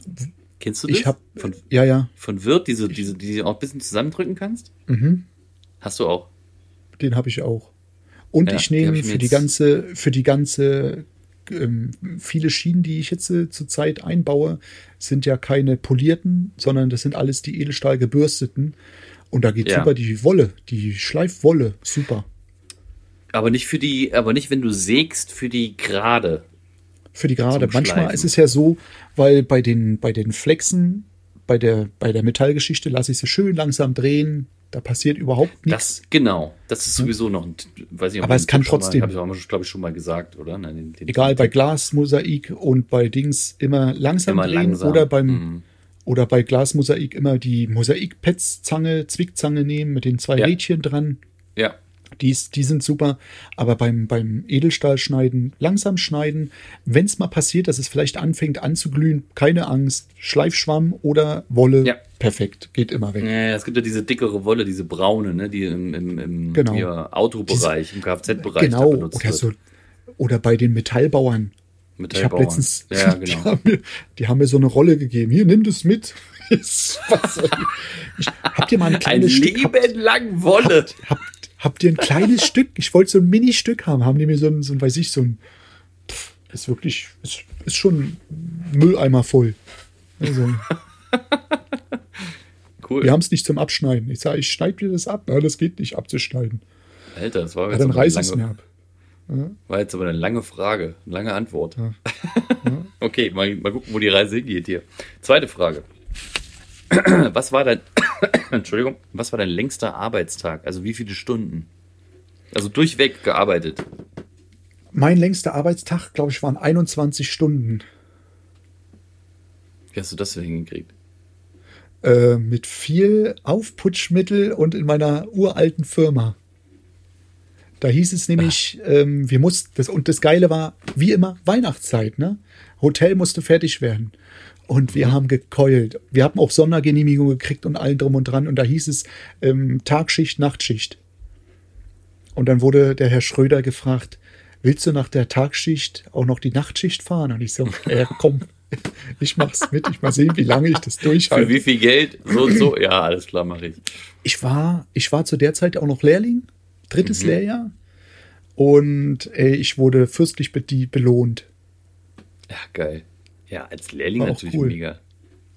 Kennst du das? ich habe von, ja, ja, von Wirt, diese, diese, die du auch ein bisschen zusammendrücken kannst? Mhm. Hast du auch. den habe ich auch. Und Ja, ich hab nehme ich für die ganze, für die ganze ähm, viele Schienen, die ich jetzt äh, zurzeit einbaue, sind ja keine polierten, sondern das sind alles die Edelstahl gebürsteten. Und da geht Ja. super die Wolle, die Schleifwolle, super. Aber nicht für die, aber nicht, wenn du sägst, für die gerade. Für die gerade. Manchmal ist es ja so, weil bei den, bei den Flexen, bei der, bei der Metallgeschichte lasse ich sie schön langsam drehen. Da passiert überhaupt nichts. Das, genau. Das ist sowieso noch ein, weiß nicht, ob Aber ich es kann trotzdem- Habe ich auch, glaube ich, schon mal gesagt, oder? Nein, den, den, Egal, bei Glasmosaik und bei Dings immer langsam Immer drehen langsam. oder beim Mhm. oder bei Glasmosaik immer die Mosaikpetzzange, Zwickzange nehmen mit den zwei Ja. Rädchen dran. Ja, Die, die sind super, aber beim, beim Edelstahl schneiden, langsam schneiden. Wenn es mal passiert, dass es vielleicht anfängt anzuglühen, keine Angst. Schleifschwamm oder Wolle, Ja. perfekt, geht immer weg. Ja, es gibt ja diese dickere Wolle, diese braune, ne, die im, im, im Genau. hier Autobereich, im Kfz-Bereich genau, benutzt oder, wird. so, oder bei den Metallbauern. Ich habe Metallbauern. letztens, Ja, die, genau. haben mir, die haben mir so eine Rolle gegeben. Hier, nimm das mit. Was ich, habt ihr mal ein Ein kleines Stück? Habt, Leben lang Wolle. habt, habt ihr ein kleines Stück? Ich wollte so ein Mini-Stück haben. Haben die mir so ein, so ein weiß ich, so ein. Pff, ist wirklich, ist, ist schon Mülleimer voll. Also, Cool. wir haben es nicht zum Abschneiden. Ich sage, ich schneide dir das ab. Ja, das geht nicht abzuschneiden. Alter, das war Ja, jetzt, dann aber eine reiß es mir lange, ab. war jetzt aber eine lange Frage, eine lange Antwort. Ja. Okay, mal, mal gucken, wo die Reise hingeht hier. Zweite Frage. Was war dein, Entschuldigung, was war dein längster Arbeitstag? Also wie viele Stunden? Also durchweg gearbeitet. Mein längster Arbeitstag, glaube ich, waren 21 Stunden. Wie hast du das denn hingekriegt? Äh, mit viel Aufputschmittel und in meiner uralten Firma. Da hieß es nämlich, ähm, wir mussten, das, und das Geile war, wie immer, Weihnachtszeit, ne? Hotel musste fertig werden. Und wir haben gekeult. Wir haben auch Sondergenehmigung gekriegt und allen drum und dran. Und da hieß es ähm, Tagschicht, Nachtschicht. Und dann wurde der Herr Schröder gefragt, willst du nach der Tagschicht auch noch die Nachtschicht fahren? Und ich so, äh, komm, ich mach's mit. Ich mal sehen, wie lange ich das Für durchhalte. wie viel Geld? So und so? Ja, alles klar, mache ich. ich war, ich war zu der Zeit auch noch Lehrling, drittes Lehrjahr. Und äh, ich wurde fürstlich be belohnt. Ja, geil. Ja, als Lehrling War natürlich cool. mega.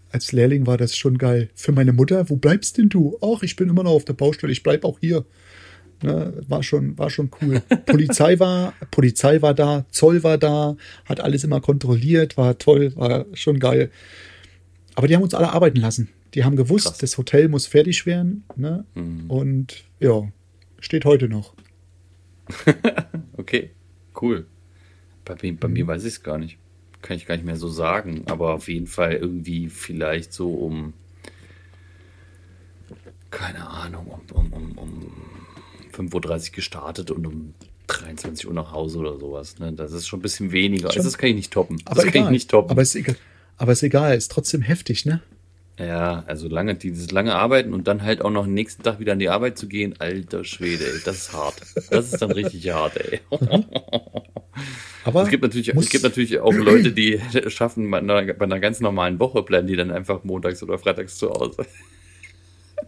Als Lehrling war das schon geil. Für meine Mutter, wo bleibst denn du? Ach, ich bin immer noch auf der Baustelle, ich bleib auch hier. Ne, war schon, war schon cool. Polizei war, Polizei war da, Zoll war da, hat alles immer kontrolliert, war toll, war schon geil. Aber die haben uns alle arbeiten lassen. Die haben gewusst, Krass. das Hotel muss fertig werden. Ne? Und ja, steht heute noch. Okay, cool. Bei, mir- bei Mhm. mir weiß ich es gar nicht. Kann ich gar nicht mehr so sagen. Aber auf jeden Fall irgendwie vielleicht so um, keine Ahnung, um, um, um, um 5.30 Uhr gestartet und um 23 Uhr nach Hause oder sowas. Ne? Das ist schon ein bisschen weniger. Schon- Das kann ich nicht toppen. Aber das kann egal. ich nicht toppen. Aber ist egal. Aber ist egal, ist trotzdem heftig, ne? Ja, also lange, dieses lange Arbeiten und dann halt auch noch nächsten Tag wieder an die Arbeit zu gehen, alter Schwede, ey, das ist hart. Das ist dann richtig hart, ey. Aber Es gibt natürlich, es gibt natürlich auch Leute, die schaffen, bei einer, bei einer ganz normalen Woche bleiben die dann einfach montags oder freitags zu Hause.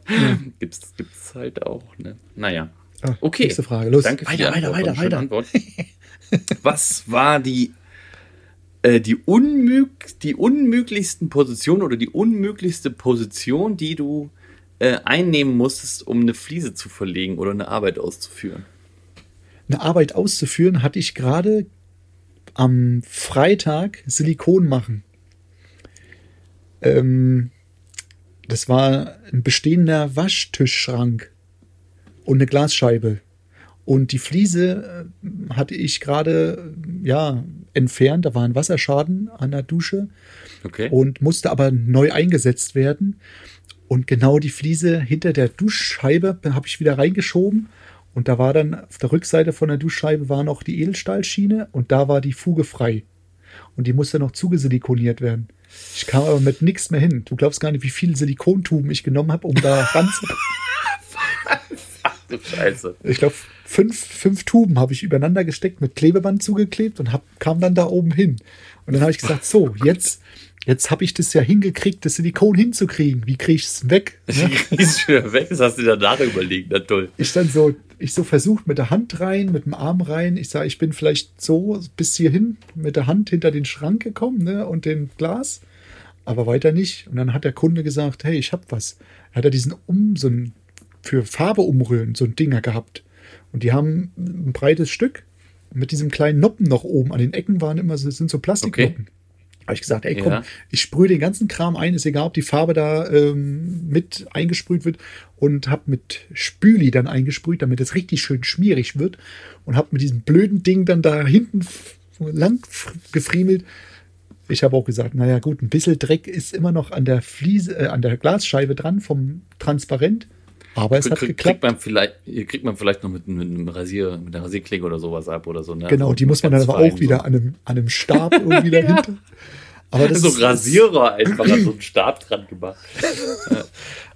gibt's, gibt's halt auch, ne? Naja. Ah, Okay. Nächste Frage. Los. Danke für die weiter, weiter, weiter, weiter. Antwort. Was war die, äh, die, unmög die unmöglichsten Position oder die unmöglichste Position, die du äh, einnehmen musstest, um eine Fliese zu verlegen oder eine Arbeit auszuführen? eine Arbeit auszuführen, hatte ich gerade am Freitag Silikon machen. Ähm, das war ein bestehender Waschtischschrank und eine Glasscheibe. Und die Fliese äh, hatte ich gerade ja entfernt. Da war ein Wasserschaden an der Dusche Okay. und musste aber neu eingesetzt werden. Und genau die Fliese hinter der Duschscheibe habe ich wieder reingeschoben. Und da war dann auf der Rückseite von der Duschscheibe war noch die Edelstahlschiene und da war die Fuge frei. Und die musste noch zugesilikoniert werden. Ich kam aber mit nichts mehr hin. Du glaubst gar nicht, wie viele Silikontuben ich genommen habe, um da ranzu. Du Scheiße. Ich glaube, fünf, fünf Tuben habe ich übereinander gesteckt, mit Klebeband zugeklebt und hab, kam dann da oben hin. Und dann habe ich gesagt, so, jetzt, jetzt habe ich das ja hingekriegt, das Silikon hinzukriegen. Wie kriege ich es weg? Ne? Die ist schon wieder weg, das hast du dir danach überlegt, na toll. Ich dann so, ich so versucht mit der Hand rein, mit dem Arm rein. Ich sage, ich bin vielleicht so bis hierhin mit der Hand hinter den Schrank gekommen ne, und dem Glas, aber weiter nicht. Und dann hat der Kunde gesagt, hey, ich hab was. Er hat er diesen um so ein für Farbe umrühren so ein Dinger gehabt. Und die haben ein breites Stück mit diesem kleinen Noppen noch oben. An den Ecken waren immer so, sind so Plastiknoppen. Habe ich gesagt, ey komm, Ja. ich sprühe den ganzen Kram ein, ist egal, ob die Farbe da ähm, mit eingesprüht wird und habe mit Spüli dann eingesprüht, damit es richtig schön schmierig wird und habe mit diesem blöden Ding dann da hinten lang gefriemelt. Ich habe auch gesagt, naja gut, ein bisschen Dreck ist immer noch an der Fliese, äh, an der Glasscheibe dran vom Transparent, aber es hat Krieg, kriegt geklappt. man vielleicht, hier kriegt man vielleicht noch mit, mit einem Rasier, mit einer Rasierklinge oder sowas ab oder so. Ne? Genau, So die muss man dann aber auch fein, wieder an einem, an einem Stab irgendwie dahinter. Aber das So, ist, so Rasierer einfach an so einen Stab dran gemacht.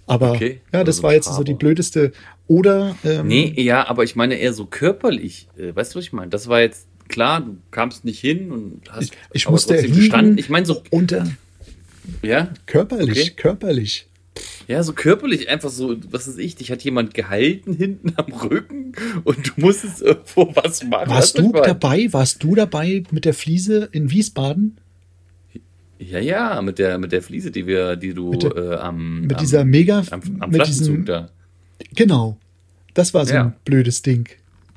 aber Okay. ja, das Also war jetzt so die blödeste. Oder ähm, Nee, ja, aber ich meine eher so körperlich. Äh, Weißt du, was ich meine? Das war jetzt klar, du kamst nicht hin und hast ich, ich musste gestanden. Ich meine so, unter ja, körperlich, Okay. körperlich. Ja, so körperlich einfach so, was weiß ich, dich hat jemand gehalten hinten am Rücken und du musstest irgendwo was machen. Warst du dabei? Warst du dabei mit der Fliese in Wiesbaden? Ja, ja, mit der, mit der Fliese, die wir, die du Mit der- äh, am, Mit am, dieser mega, am, am mit diesem, da. genau. Das war so Ja. ein blödes Ding.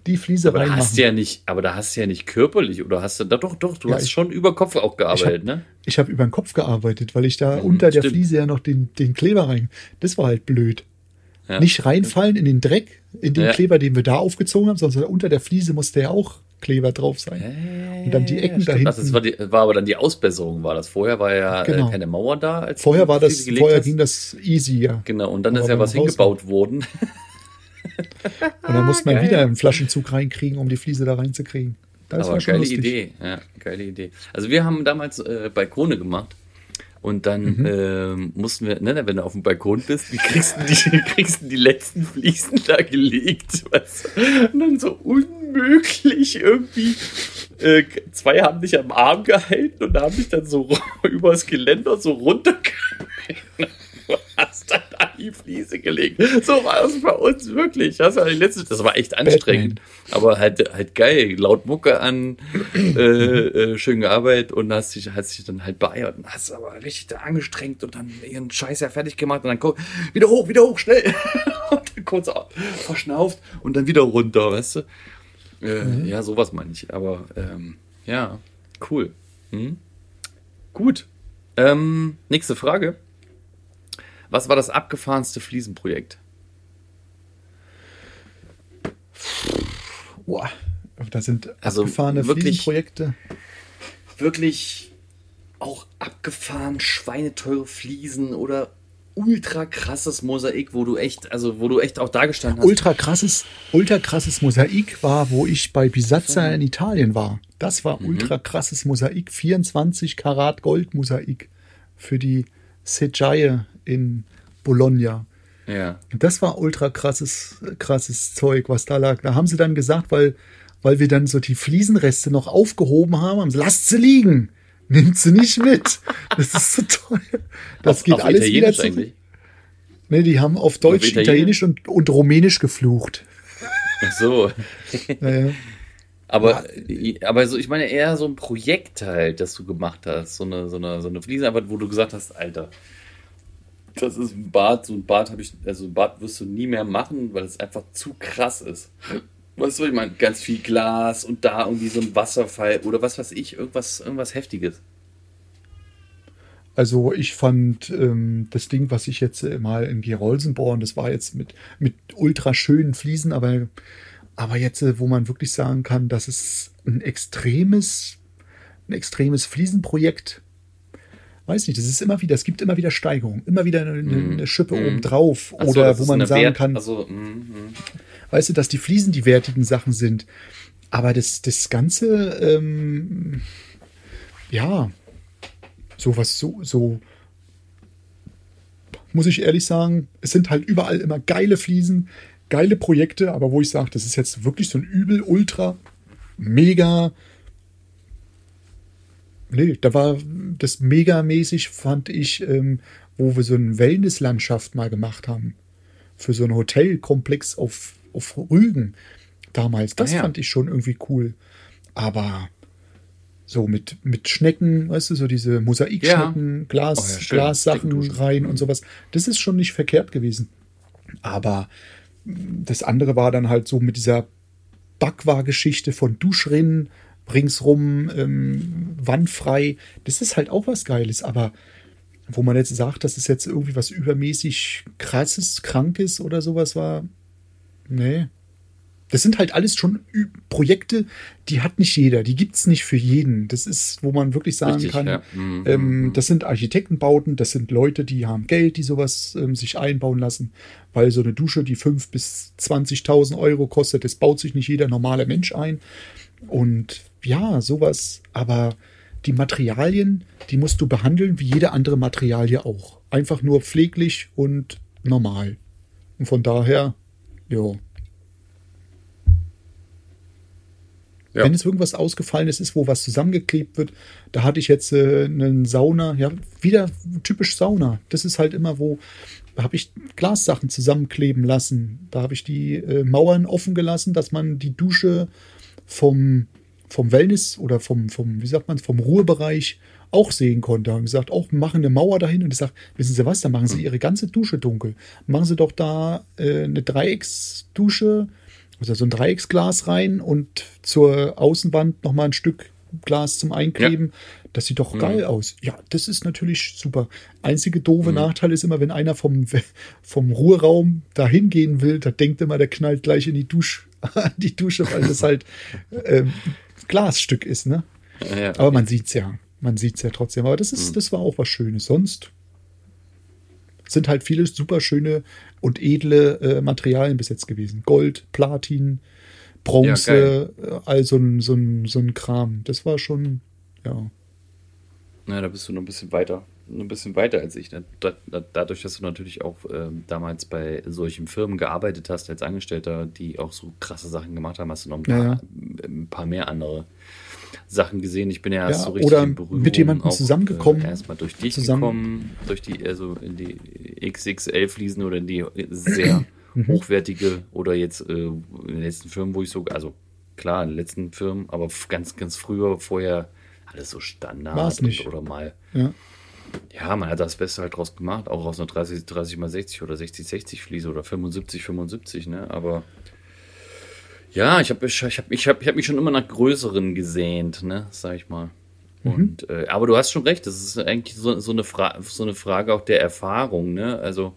Die Fliese Aber da reinmachen. hast du ja nicht, aber da hast du ja nicht körperlich oder hast du, da doch, doch, du Ja, hast ich- schon über Kopf auch gearbeitet, hab- ne? Ich habe über den Kopf gearbeitet, weil ich da Mhm, unter der stimmt. Fliese ja noch den, den Kleber rein. Das war halt blöd. Ja. Nicht reinfallen in den Dreck, in den Ja. Kleber, den wir da aufgezogen haben, sondern unter der Fliese musste ja auch Kleber drauf sein. Und dann die Ecken dahinten. Ach, das war, die, war aber dann die Ausbesserung, war das. Vorher war ja Genau. äh, keine Mauer da. Als Vorher war das, vorher hast. ging das easy, ja. Genau, und dann Aber ist ja was hingebaut worden. Und dann musste man geil. wieder einen Flaschenzug reinkriegen, um die Fliese da reinzukriegen. Das Aber geile lustig. Idee. Ja, geile Idee. Also wir haben damals äh, Balkone gemacht. Und dann Mhm. ähm, mussten wir, ne, wenn du auf dem Balkon bist, wie kriegst du die, kriegst du die letzten Fliesen da gelegt? Weißt? Und dann so unmöglich irgendwie. Äh, zwei haben dich am Arm gehalten und haben dich dann so übers Geländer so runtergehalten. Du hast dann an die Fliese gelegt. So war es bei uns wirklich. Das war, die letzte, das war echt anstrengend. Aber halt, halt geil. Laut Mucke an, äh, äh, schön gearbeitet und hast dich, hast dich dann halt beeilt und hast aber richtig da angestrengt und dann ihren Scheiß ja fertig gemacht und dann guck, wieder hoch, wieder hoch, schnell. und dann kurz au- verschnauft und dann wieder runter, weißt du? Äh, Ja, sowas meine ich. Aber ähm, ja, cool. Hm? Gut. Ähm, nächste Frage. Was war das abgefahrenste Fliesenprojekt? Boah, da sind Also abgefahrene wirklich- Fliesenprojekte. Wirklich auch abgefahren, schweineteure Fliesen oder ultra krasses Mosaik, wo du echt, also wo du echt auch da gestanden hast. Ultra krasses, ultra krasses Mosaik war, wo ich bei Bisazza in Italien war. Das war Mhm. ultra krasses Mosaik, 24 Karat Gold Mosaik für die Seggiaie in Bologna. Ja. Das war ultra krasses, krasses Zeug, was da lag. Da haben sie dann gesagt, weil, weil wir dann so die Fliesenreste noch aufgehoben haben, haben sie, lasst sie liegen. Nimmt sie nicht mit. Das ist so teuer. Das auf, geht auf alles wieder eigentlich. Nee, die haben auf Deutsch, Italienisch? Italienisch und, und Rumänisch geflucht. Ach so. Naja. Aber, aber so, ich meine eher so ein Projekt halt, das du gemacht hast. So eine, so eine, so eine Fliesenarbeit, wo du gesagt hast, Alter, das ist ein Bad, so ein Bad habe ich, also ein Bad wirst du nie mehr machen, weil es einfach zu krass ist. Weißt du, ich meine, ganz viel Glas und da irgendwie so ein Wasserfall oder was weiß ich, irgendwas, irgendwas Heftiges. Also ich fand ähm, das Ding, was ich jetzt äh, mal in Gerolsenborn, das war jetzt mit, mit ultra schönen Fliesen, aber, aber jetzt, äh, wo man wirklich sagen kann, das ist ein extremes, ein extremes Fliesenprojekt. Weiß nicht, das ist immer wieder, es gibt immer wieder Steigerungen, immer wieder eine, eine, eine Schippe Mhm. obendrauf Ach so, oder wo man sagen Wert- kann, Also, mm, mm. weißt du, dass die Fliesen die wertigen Sachen sind. Aber das, das Ganze, ähm, ja, sowas, so, so, muss ich ehrlich sagen, es sind halt überall immer geile Fliesen, geile Projekte, aber wo ich sage, das ist jetzt wirklich so ein übel, ultra, mega. Nee, da war das megamäßig, fand ich, ähm, wo wir so eine Wellnesslandschaft mal gemacht haben. Für so einen Hotelkomplex auf, auf Rügen damals. Das Ah ja. fand ich schon irgendwie cool. Aber so mit, mit Schnecken, weißt du, so diese Mosaikschnecken, Glas, Oh ja. Glassachen rein und sowas. Das ist schon nicht verkehrt gewesen. Aber das andere war dann halt so mit dieser Backwar-Geschichte von Duschrinnen ringsrum, ähm, wandfrei. Das ist halt auch was Geiles, aber wo man jetzt sagt, dass es jetzt irgendwie was übermäßig krasses, krankes oder sowas war, nee. Das sind halt alles schon Ü- Projekte, die hat nicht jeder, die gibt's nicht für jeden. Das ist, wo man wirklich sagen Richtig, kann, ja. Mhm, ähm, mhm. das sind Architektenbauten, das sind Leute, die haben Geld, die sowas ähm, sich einbauen lassen, weil so eine Dusche, die 5.000 bis 20.000 Euro kostet, das baut sich nicht jeder normale Mensch ein. Und ja, sowas, aber die Materialien, die musst du behandeln wie jede andere Materialie auch. Einfach nur pfleglich und normal. Und von daher, ja. Ja. Wenn es irgendwas Ausgefallenes ist, wo was zusammengeklebt wird, da hatte ich jetzt äh, einen Sauna, ja, wieder typisch Sauna. Das ist halt immer, wo habe ich Glassachen zusammenkleben lassen. Da habe ich die äh, Mauern offen gelassen, dass man die Dusche vom, vom Wellness oder vom, vom, wie sagt man, vom Ruhebereich auch sehen konnte. Und gesagt, auch machen eine Mauer dahin und ich sage, wissen Sie was, dann machen Sie Ihre ganze Dusche dunkel. Machen Sie doch da äh, eine Dreiecksdusche, also so ein Dreiecksglas rein und zur Außenwand nochmal ein Stück Plexiglas zum Einkleben. Das sieht doch Mhm. geil aus. Ja, das ist natürlich super. Einzige doofe Nachteil ist immer, wenn einer vom, vom Ruheraum dahin gehen will, da denkt immer, der knallt gleich in die, Dusch, die Dusche, weil das halt ähm, Glasstück ist, ne? Ja, Aber man sieht's ja. Man sieht's ja trotzdem. Aber das Mhm. ist, das war auch was Schönes. Sonst sind halt viele super schöne und edle äh, Materialien bis jetzt gewesen. Gold, Platin, Bronze, äh, all so ein, so, ein, so ein Kram. Das war schon, ja. Na, da bist du noch ein bisschen weiter. Ein bisschen weiter als ich. Da, da, dadurch, dass du natürlich auch ähm, damals bei solchen Firmen gearbeitet hast als Angestellter, die auch so krasse Sachen gemacht haben, hast du noch ein paar, Ja, ein paar mehr andere Sachen gesehen. Ich bin ja erst Ja, so richtig oder in Berührung mit jemandem zusammengekommen. Äh, erstmal durch dich Zusammen- gekommen, durch die, also in die XXL-Fliesen oder in die sehr Mhm. hochwertige oder jetzt äh, in den letzten Firmen, wo ich so, also klar, in den letzten Firmen, aber ganz, ganz früher, vorher alles so Standard War's nicht. Oder mal ja. Ja, man hat das Beste halt draus gemacht, auch aus einer 30, 30 x 60 oder 60 60 Fliese oder 75 75, ne? Aber ja, ich habe ich hab, ich hab, ich hab mich schon immer nach größeren gesehnt, ne, sag ich mal. Mhm. Und äh, aber du hast schon recht, das ist eigentlich so, so, eine Fra so eine Frage auch der Erfahrung, ne? Also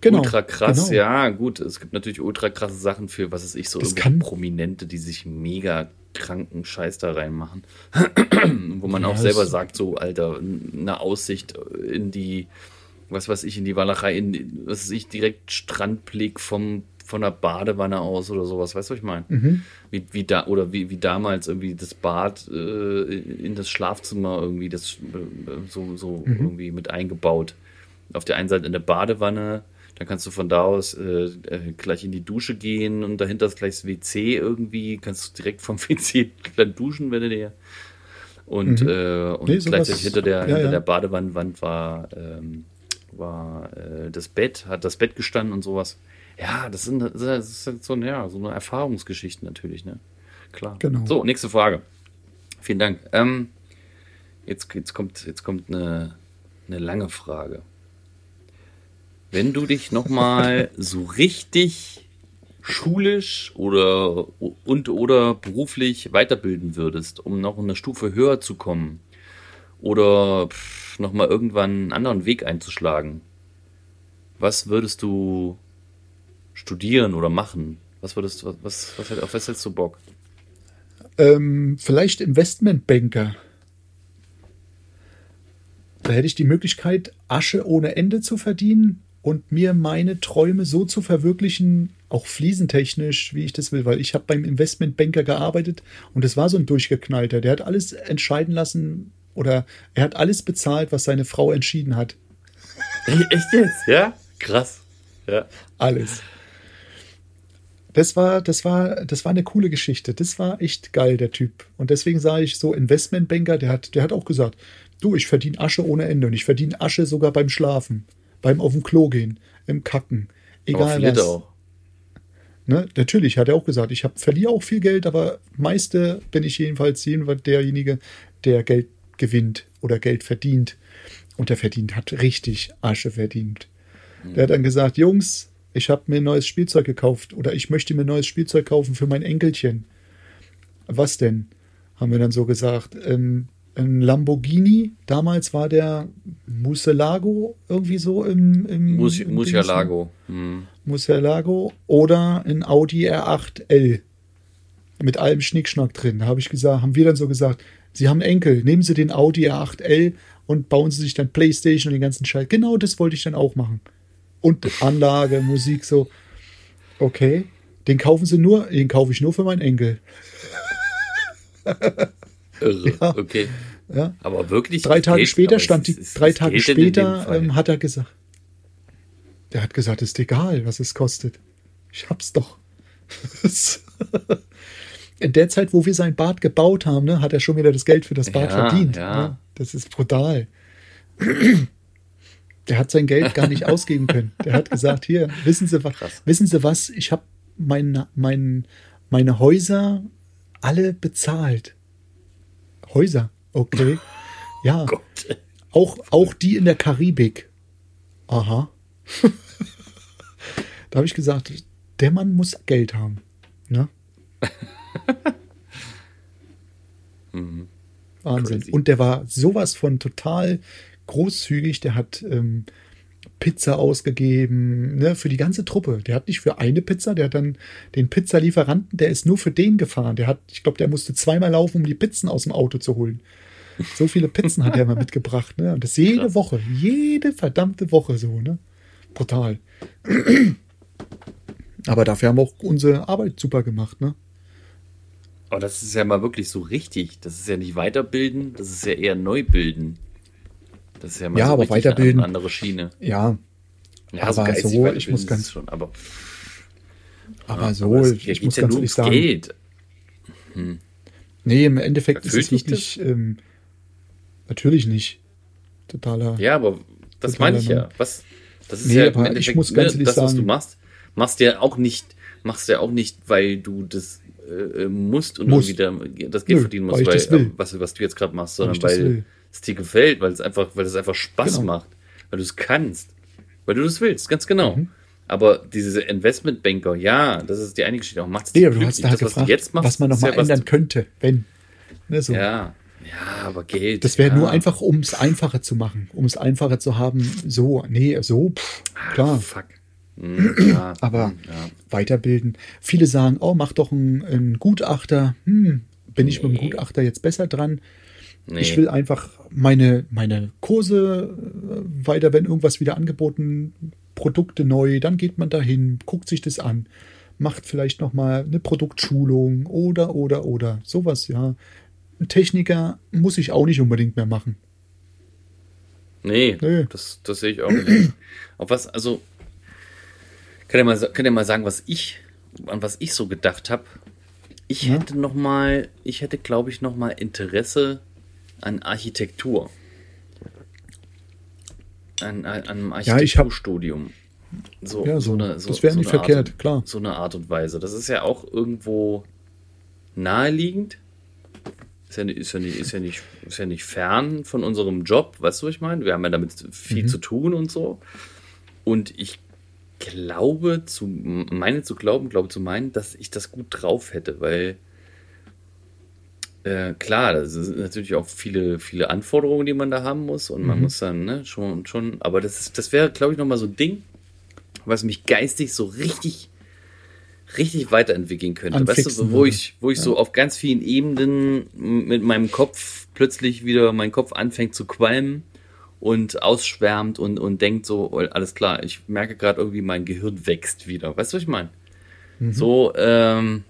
Genau. ultra krass, genau. ja, gut, es gibt natürlich ultra krasse Sachen für, was ist ich, so kann- Prominente, die sich mega kranken Scheiß da reinmachen. Wo man Ja, auch selber sagt, so, Alter, eine Aussicht in die, was weiß ich, in die Walachei, in, was weiß ich, direkt Strandblick vom, von der Badewanne aus oder sowas, weißt du, was ich meine? Mhm. Wie, wie da, oder wie, wie damals irgendwie das Bad äh, in das Schlafzimmer irgendwie, das äh, so, so Mhm. irgendwie mit eingebaut. Auf der einen Seite eine Badewanne, dann kannst du von da aus äh, äh, gleich in die Dusche gehen und dahinter ist gleich das WC irgendwie, kannst du direkt vom WC dann duschen, wenn du dir. Und, Mhm. äh, und Nee, gleichzeitig hinter der, ja, hinter ja. der Badewannenwand war, ähm, war äh, das Bett, hat das Bett gestanden und sowas. Ja, das sind, das ist halt so, ja, so eine Erfahrungsgeschichte natürlich, ne? Klar. Genau. So, nächste Frage. Vielen Dank. Ähm, jetzt, jetzt kommt, jetzt kommt eine, eine lange Frage. Wenn du dich nochmal so richtig schulisch oder und oder beruflich weiterbilden würdest, um noch eine Stufe höher zu kommen oder nochmal irgendwann einen anderen Weg einzuschlagen, was würdest du studieren oder machen? Was würdest du, was, was, auf was hättest du Bock? Ähm, vielleicht Investmentbanker. Da hätte ich die Möglichkeit, Asche ohne Ende zu verdienen und mir meine Träume so zu verwirklichen, auch fliesentechnisch, wie ich das will, weil ich habe beim Investmentbanker gearbeitet und es war so ein durchgeknallter. Der hat alles entscheiden lassen oder er hat alles bezahlt, was seine Frau entschieden hat. Echt jetzt? Ja? Krass. Ja. Alles. Das war, das war, das war eine coole Geschichte. Das war echt geil, der Typ. Und deswegen sage ich so, Investmentbanker, der hat, der hat auch gesagt, du, ich verdiene Asche ohne Ende und ich verdiene Asche sogar beim Schlafen, beim auf dem Klo gehen, im Kacken, egal was. auch. Ne? Natürlich hat er auch gesagt, ich hab, verliere auch viel Geld, aber meiste bin ich jedenfalls jedenfalls derjenige, der Geld gewinnt oder Geld verdient. Und der verdient, hat richtig Asche verdient. Der hat dann gesagt, Jungs, ich habe mir ein neues Spielzeug gekauft oder ich möchte mir ein neues Spielzeug kaufen für mein Enkelchen. Was denn? Haben wir dann so gesagt. Ähm, ein Lamborghini, damals war der Muselago irgendwie so im, im Mus im Musialago. Hm. Murcielago oder ein Audi R8L mit allem Schnickschnack drin. Da habe ich gesagt, haben wir dann so gesagt, Sie haben Enkel, nehmen Sie den Audi R8L und bauen Sie sich dann Playstation und den ganzen Scheiß. Genau das wollte ich dann auch machen. Und Anlage, Musik so. Okay, den kaufen Sie nur, den kaufe ich nur für meinen Enkel. Irre. Ja. Okay. Ja. Aber wirklich. Drei Tage Geld- später stand die, drei Tage später ähm, hat er gesagt, der hat gesagt, ist egal, was es kostet. Ich hab's doch. in der Zeit, wo wir sein Bad gebaut haben, ne, hat er schon wieder das Geld für das Bad Ja, verdient. ja. Ne? Das ist brutal. Der hat sein Geld gar nicht ausgeben können. Der hat gesagt, hier, wissen Sie was, Krass. wissen Sie was, ich habe mein, mein, meine Häuser alle bezahlt. Häuser, okay. Ja, Gott. auch, auch die in der Karibik. Aha. da habe ich gesagt, der Mann muss Geld haben. Ne? Mhm. Wahnsinn. Crazy. Und der war sowas von total großzügig. Der hat ähm, Pizza ausgegeben, ne, für die ganze Truppe. Der hat nicht für eine Pizza, der hat dann den Pizzalieferanten, der ist nur für den gefahren. Der hat, ich glaube, der musste zweimal laufen, um die Pizzen aus dem Auto zu holen. So viele Pizzen hat er immer mitgebracht, ne? Und das jede Krass. Woche, jede verdammte Woche so, ne? Brutal. Aber dafür haben wir auch unsere Arbeit super gemacht, ne? Aber das ist ja mal wirklich so richtig. Das ist ja nicht weiterbilden, das ist ja eher Neubilden. Das ist ja mal Ja, so aber weiterbilden- eine andere Schiene. Ja, Ja, Aber geistig so, ich muss ist ganz- schon, aber, aber ja, so, aber es ich muss ja ganz ehrlich sagen, Geld. nee, im Endeffekt ist Erfüllt es dich wirklich, ähm, natürlich nicht. Totaler. Ja, aber das Totaler meine ich ja. Was, das ist Nee, ja im aber ich Endeffekt, muss ganz ne, ehrlich das, was du sagen- machst, machst du ja auch nicht, machst du ja auch nicht, weil du das äh, musst und Muss. irgendwie da, das Geld Nö, verdienen weil musst, weil, das will. äh, was, was du jetzt gerade machst, Weil sondern weil will. Es dir gefällt, weil es einfach, weil es einfach Spaß Genau. macht, weil du es kannst, weil du das willst, ganz genau. Mhm. Aber diese Investmentbanker, ja, das ist die eine Geschichte. Auch macht es Nee, dir aber du hast glücklich. da das, was gefragt, du jetzt machst, was man noch ist mal ja, was ändern könnte, wenn. Ne, so. Ja, ja, aber Geld. Das wäre ja. nur einfach, um es einfacher zu machen, um es einfacher zu haben. So, nee, so, pff, klar. Ah, Fuck. Hm, ja, Aber hm, ja. weiterbilden. Viele sagen, oh, mach doch einen, einen Gutachter. Hm, bin ich mit dem Nee. Gutachter jetzt besser dran? Nee. Ich will einfach meine, meine Kurse äh, weiter, wenn irgendwas wieder angeboten, Produkte neu, dann geht man dahin, guckt sich das an, macht vielleicht noch mal eine Produktschulung oder oder oder sowas, ja. Ein Techniker muss ich auch nicht unbedingt mehr machen. Nee, Nee. Das, das sehe ich auch nicht. Auf was, also, kann ihr mal, könnt ihr mal sagen, was ich, an was ich so gedacht habe? Ich Ja. hätte noch mal, ich hätte, glaube ich, noch mal Interesse an Architektur. An, an einem Ja, ich hab- Architekturstudium. So, Ja, so, das wäre nicht eine verkehrt, Art, klar. So eine Art und Weise. Das ist ja auch irgendwo naheliegend. Ist ja, nicht, ist, ja nicht, ist, ja nicht, ist ja nicht fern von unserem Job, weißt du, was ich meine? Wir haben ja damit viel Mhm. zu tun und so. Und ich glaube, zu meine zu glauben, glaube zu meinen, dass ich das gut drauf hätte, weil äh, klar, das sind natürlich auch viele, viele Anforderungen, die man da haben muss und man Mhm. muss dann ne, schon, schon, aber das ist, das wäre, glaube ich, nochmal so ein Ding, was mich geistig so richtig, richtig weiterentwickeln könnte. Weißt du, Anfixen wo würde. ich, wo ich so auf ganz vielen Ebenen mit meinem Kopf plötzlich wieder mein Kopf anfängt zu qualmen und ausschwärmt und, und denkt so, oh, alles klar, ich merke gerade irgendwie, mein Gehirn wächst wieder. Weißt du, was ich meine? Mhm. So, ähm,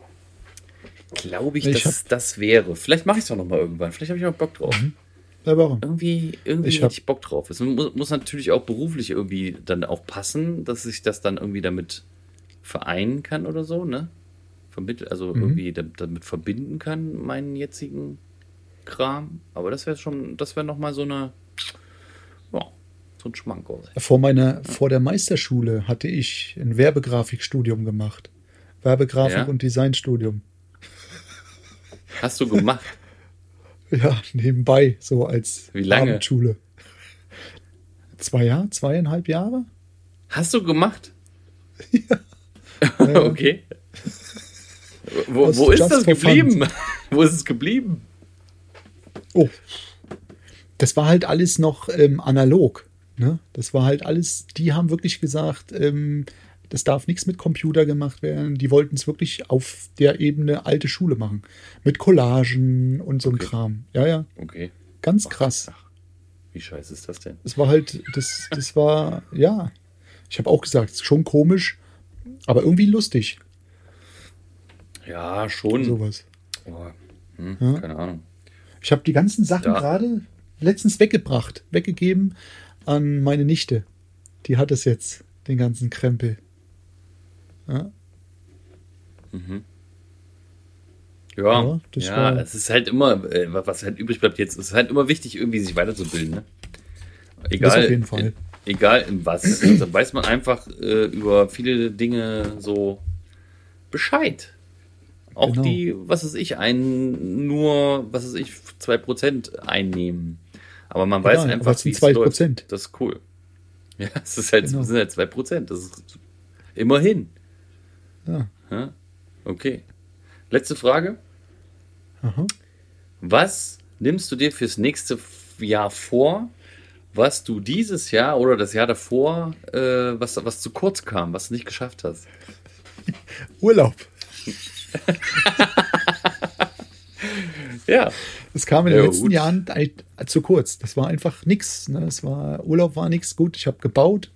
glaube ich, Ich dass das wäre. Vielleicht mache ich es doch noch mal irgendwann. Vielleicht habe ich noch Bock drauf. Ja, warum? Irgendwie, irgendwie Ich hätte hab- ich Bock drauf. Es muss, muss natürlich auch beruflich irgendwie dann auch passen, dass ich das dann irgendwie damit vereinen kann oder so, ne? Vermittelt, also Mhm. irgendwie da- damit verbinden kann, meinen jetzigen Kram. Aber das wäre schon, das wäre nochmal so eine, ja, so ein Schmanko. Vor meiner, vor der Meisterschule hatte ich ein Werbegrafikstudium gemacht. Werbegrafik Ja? und Designstudium. Hast du gemacht? Ja, nebenbei, so als Wie lange? Abendschule. Zwei Jahre, zweieinhalb Jahre? Hast du gemacht? Ja. okay. Wo, wo ist das geblieben? wo ist es geblieben? Oh. Das war halt alles noch ähm, analog. Ne? Das war halt alles, die haben wirklich gesagt, ähm, das darf nichts mit Computer gemacht werden. Die wollten es wirklich auf der Ebene alte Schule machen. Mit Collagen und so ein Okay. Kram. Ja, ja, Okay. ganz krass. Ach, wie scheiße ist das denn? Es war halt, das, das war, ja. Ich habe auch gesagt, schon komisch, aber irgendwie lustig. Ja, schon. Sowas. Oh, hm, Ja. Keine Ahnung. Ich habe die ganzen Sachen Da. gerade letztens weggebracht, weggegeben an meine Nichte. Die hat es jetzt, den ganzen Krempel. Ja, Ja, Ja, das ja, war- es ist halt immer, äh, was halt übrig bleibt jetzt, es ist halt immer wichtig, irgendwie sich weiterzubilden. Ne? Egal, auf jeden Fall. In, egal in was. da weiß man einfach äh, über viele Dinge so Bescheid. Auch Genau. die, was weiß ich, ein, nur, was weiß ich, 2% einnehmen. Aber man weiß Egal, einfach, wie es 2%. läuft. Das ist cool. Ja, es ist halt, Genau. sind halt 2%. Das ist immerhin. Ja. Ja? Okay. Letzte Frage. Aha. Was nimmst du dir fürs nächste Jahr vor, was du dieses Jahr oder das Jahr davor, äh, was, was zu kurz kam, was du nicht geschafft hast? Urlaub. Ja. Das kam in den Ja, letzten gut. Jahren ein- zu kurz. Das war einfach nix. Ne? War, Urlaub war nix. Gut, ich habe gebaut.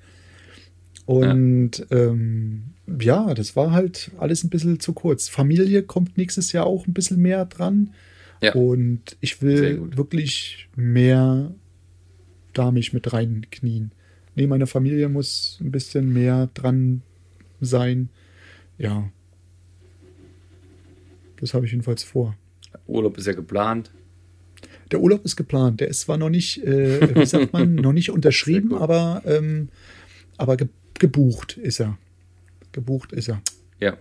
Und ja. Ähm, ja, das war halt alles ein bisschen zu kurz. Familie kommt nächstes Jahr auch ein bisschen mehr dran. Ja. Und ich will wirklich mehr da mich mit reinknien. Nee, meine Familie muss ein bisschen mehr dran sein. Ja. Das habe ich jedenfalls vor. Urlaub ist ja geplant. Der Urlaub ist geplant. Der ist zwar noch nicht, äh, wie sagt man, noch nicht unterschrieben, aber, ähm, aber ge gebucht ist er. Gebucht ist er. Ja.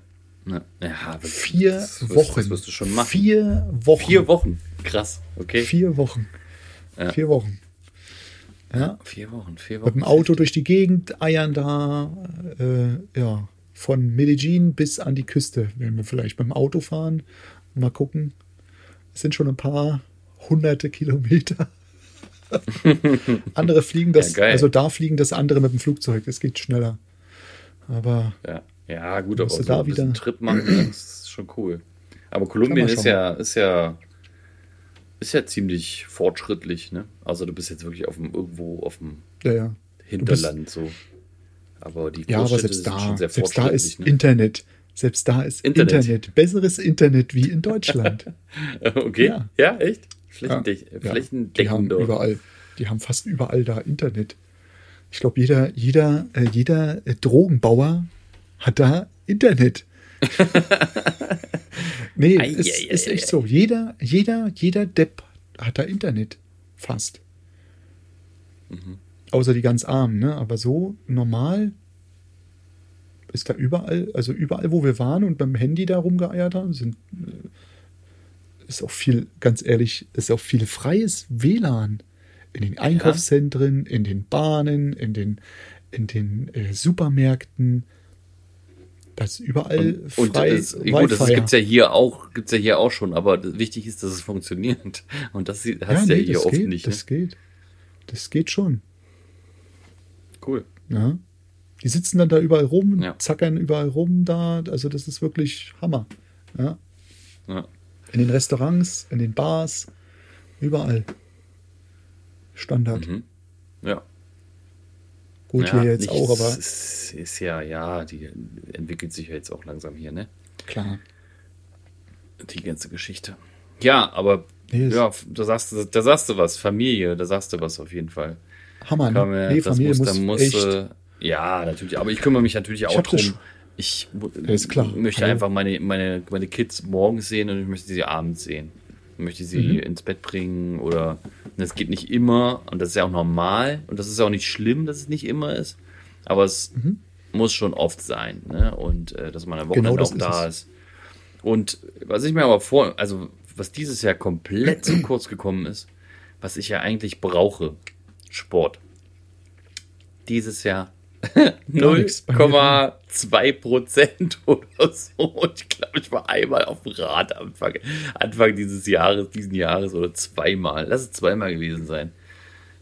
Ja, Vier das wirst- Wochen. Das wirst du schon machen. Vier Wochen. Vier Wochen. Krass. Okay. Vier Wochen. Ja. Vier Wochen. Ja. Vier Wochen. Vier Mit Wochen. dem Auto durch die Gegend eiern da, äh, ja, von Medellin bis an die Küste. Werden wir vielleicht mit dem Auto fahren. Mal gucken. Es sind schon ein paar hunderte Kilometer. andere fliegen das, Ja, also da fliegen das andere mit dem Flugzeug. Das geht schneller. Aber Ja, ja gut, aber so da ein wieder- Trip machen, das ist schon cool. Aber Kolumbien ist ja, ist ja, ist ja ziemlich fortschrittlich, ne? Also du bist jetzt wirklich auf dem, irgendwo auf dem ja, ja. Hinterland so. Aber die Ja, aber Großstädte selbst sind da, schon sehr selbst da fortschrittlich, ist ne? Internet. Selbst da ist Internet. Internet. Besseres Internet wie in Deutschland. okay, ja, Ja. echt? Flächendeck Ja, Flächendeckend die haben überall, die haben fast überall da Internet. Ich glaube, jeder, jeder, äh, jeder äh, Drogenbauer hat da Internet. nee, Ei, es ei, ei, ist echt ei. so. Jeder, jeder, jeder Depp hat da Internet. Fast. Mhm. Außer die ganz Armen, ne? Aber so normal ist da überall, also überall, wo wir waren und beim Handy da rumgeeiert haben, sind äh, ist auch viel, ganz ehrlich, ist auch viel freies WLAN. In den Einkaufszentren, in den Bahnen, in den, in den äh, Supermärkten. Das ist überall Und, und frei. das, gut, das Wi-Fi. gibt's ja hier auch, gibt's ja hier auch schon, aber das- wichtig ist, dass es funktioniert. Und das hast ja, du ja nee, hier das oft geht, nicht. Ne? Das geht. Das geht schon. Cool. Ja. Die sitzen dann da überall rum, Ja. zackern überall rum da. Also das ist wirklich Hammer. Ja. Ja. In den Restaurants, in den Bars, überall. Standard. Mhm. Ja. Gut, ja, hier jetzt auch, aber Es ist ja, ja, die entwickelt sich ja jetzt auch langsam hier, ne? klar. Die ganze Geschichte. Ja, aber Nee, ja, da sagst, du, da sagst du was, Familie, da sagst du was auf jeden Fall. Hammer, Kann ne? man- Nee, Familie muss, muss, echt. äh, ja, natürlich, aber ich kümmere mich natürlich auch drum. Ich Ja, ist möchte Hallo. einfach meine, meine, meine Kids morgens sehen und ich möchte sie abends sehen. Möchte sie Mhm. ins Bett bringen oder das geht nicht immer und das ist ja auch normal und das ist ja auch nicht schlimm, dass es nicht immer ist, aber es Mhm. muss schon oft sein ne? und äh, dass man am Wochenende Genau auch ist da es. ist. Und was ich mir aber vor, also was dieses Jahr komplett zu kurz gekommen ist, was ich ja eigentlich brauche, Sport. Dieses Jahr Gar nichts bei mir. 0,2 Prozent oder so. Und ich glaube, ich war einmal auf dem Rad Anfang, Anfang dieses Jahres, diesen Jahres oder zweimal. Lass es zweimal gewesen sein.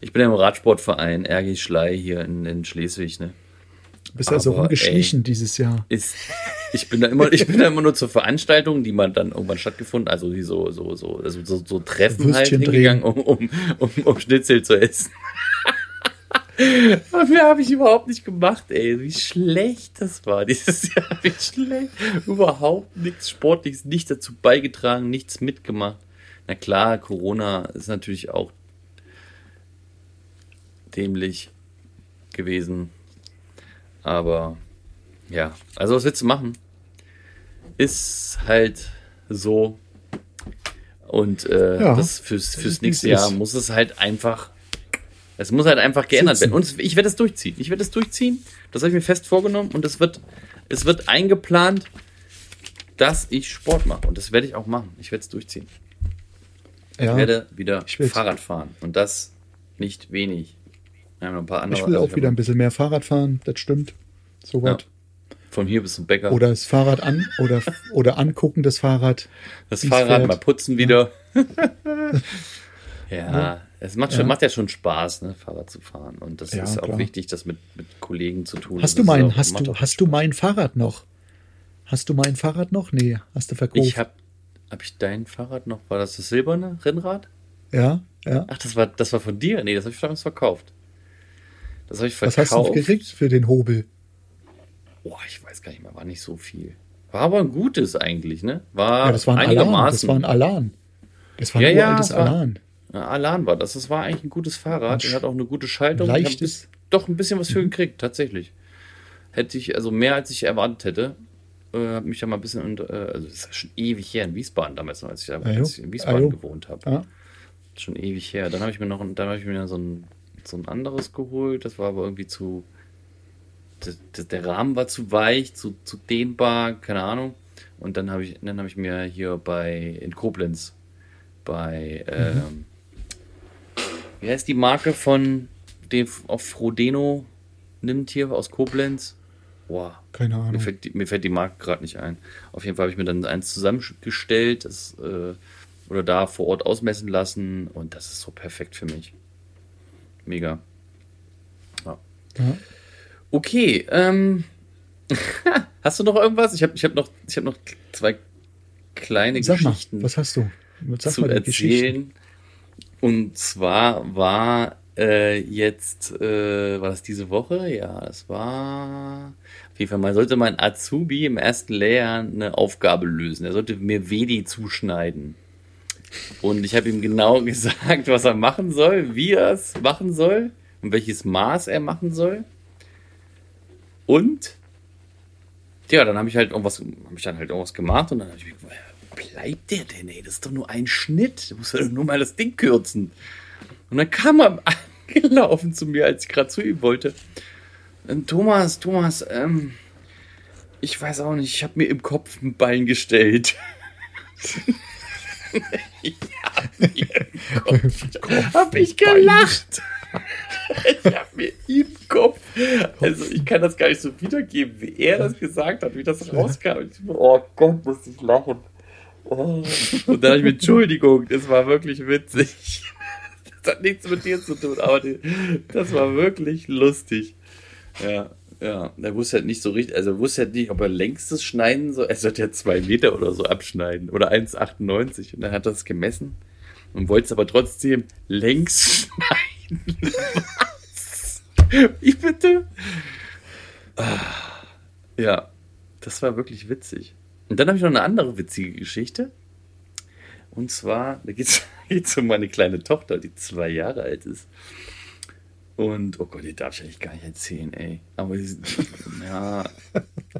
Ich bin ja im Radsportverein RG Schlei hier in, in Schleswig, ne? Du bist also aber, rumgeschlichen dieses Jahr. ist, ich bin da immer, ich bin da immer nur zur Veranstaltung, die man dann irgendwann stattgefunden, also die so, so, so, also so, so Treffen halt Würstchen hingegangen, um, um, um, um Schnitzel zu essen. Mehr habe ich überhaupt nicht gemacht, ey. Wie schlecht das war dieses Jahr. Wie schlecht. Überhaupt nichts Sportliches, nichts dazu beigetragen, nichts mitgemacht. Na klar, Corona ist natürlich auch dämlich gewesen. Aber ja, also was willst du machen? Ist halt so. Und äh, Ja, das fürs, fürs nächste Jahr muss es halt einfach. Es muss halt einfach geändert Sitzen. werden. Und ich werde es durchziehen. Ich werde es durchziehen. Das habe ich mir fest vorgenommen. Und es wird, es wird eingeplant, dass ich Sport mache. Und das werde ich auch machen. Ich werde es durchziehen. Ja, Ich werde wieder ich. Fahrrad fahren. Und das nicht wenig. Noch ein paar andere. ich will auch wieder ein bisschen mehr Fahrrad fahren, das stimmt. So Ja. was. Von hier bis zum Bäcker. Oder das Fahrrad an oder, oder angucken, das Fahrrad. das Fahrrad fährt. mal putzen wieder. Ja, es macht, schon, Ja. macht ja schon Spaß, ne, Fahrrad zu fahren. Und das Ja, ist auch klar. wichtig, das mit, mit Kollegen zu tun. Hast du mein, auch- hast du, hast du mein Fahrrad noch? Hast du mein Fahrrad noch? Nee, hast du verkauft. Ich habe hab ich dein Fahrrad noch? War das das silberne Rennrad? ja, ja. Ach, das war, das war von dir? Nee, das habe ich damals verkauft. Das habe ich Was verkauft. hast du gekriegt für den Hobel? Boah, ich weiß gar nicht mehr, war nicht so viel. War aber ein gutes eigentlich, ne? War Ja, das war ein Alan. Das einigermaßen. war ein Alan. Das war ein Ja, ja, uraltes es war- Alan. Ja, Alan war das. Das war eigentlich ein gutes Fahrrad. Er hat auch eine gute Schaltung. Ich Leichtes. bis- doch ein bisschen was für gekriegt, tatsächlich. Hätte ich, also mehr als ich erwartet hätte. Äh, hab mich da mal ein bisschen, unter, äh, also das ist schon ewig her in Wiesbaden damals als ich, da- Ah, als ich in Wiesbaden Ah, jo. gewohnt habe. Ja. Schon ewig her. Dann habe ich mir noch, ein- dann habe ich mir so ein, so ein anderes geholt. Das war aber irgendwie zu, der, der- Rahmen war zu weich, zu, zu dehnbar, keine Ahnung. Und dann habe ich, dann habe ich mir hier bei in Koblenz bei ähm, wie heißt die Marke von dem auf Frodeno nimmt hier aus Koblenz? Boah, Keine mir Ahnung. fällt, die, mir fällt die Marke gerade nicht ein. Auf jeden Fall habe ich mir dann eins zusammengestellt das, äh, oder da vor Ort ausmessen lassen und das ist so perfekt für mich. Mega. Ja. Ja. Okay, ähm, hast du noch irgendwas? Ich habe ich hab noch, ich hab noch zwei kleine Sag mal, Geschichten was hast du? Sag zu mal erzählen. Und zwar war äh, jetzt, äh, war das diese Woche? Ja, das war. Auf jeden Fall, man sollte mein Azubi im ersten Lehrjahr eine Aufgabe lösen. Er sollte mir Vedi zuschneiden. Und ich habe ihm genau gesagt, was er machen soll, wie er es machen soll und welches Maß er machen soll. Und ja, dann habe ich halt irgendwas, habe ich dann halt irgendwas gemacht und dann habe ich woher bleibt der denn, ey? Das ist doch nur ein Schnitt. Du musst doch nur mal das Ding kürzen. Und dann kam er angelaufen zu mir, als ich gerade zu ihm wollte. Ähm, Thomas, Thomas, ähm, ich weiß auch nicht, ich habe mir im Kopf ein Bein gestellt. ich hab mir im Kopf, hab ich gelacht. Ich hab mir im Kopf, also ich kann das gar nicht so wiedergeben, wie er das gesagt hat, wie das rauskam. Ich, oh Gott, muss ich lachen. Oh. Und dann habe ich mir, Entschuldigung, das war wirklich witzig. Das hat nichts mit dir zu tun, aber die, das war wirklich lustig. Ja, ja. Er wusste halt nicht so richtig, also wusste halt nicht, ob er längstes schneiden soll. Er sollte ja zwei Meter oder so abschneiden oder 1,98 und dann hat er es gemessen und wollte es aber trotzdem längs schneiden. Was? Wie bitte? Ah, ja, das war wirklich witzig. Und dann habe ich noch eine andere witzige Geschichte. Und zwar, da geht es um meine kleine Tochter, die zwei Jahre alt ist. Und, oh Gott, die darf ich eigentlich gar nicht erzählen, ey. Aber sie- ja,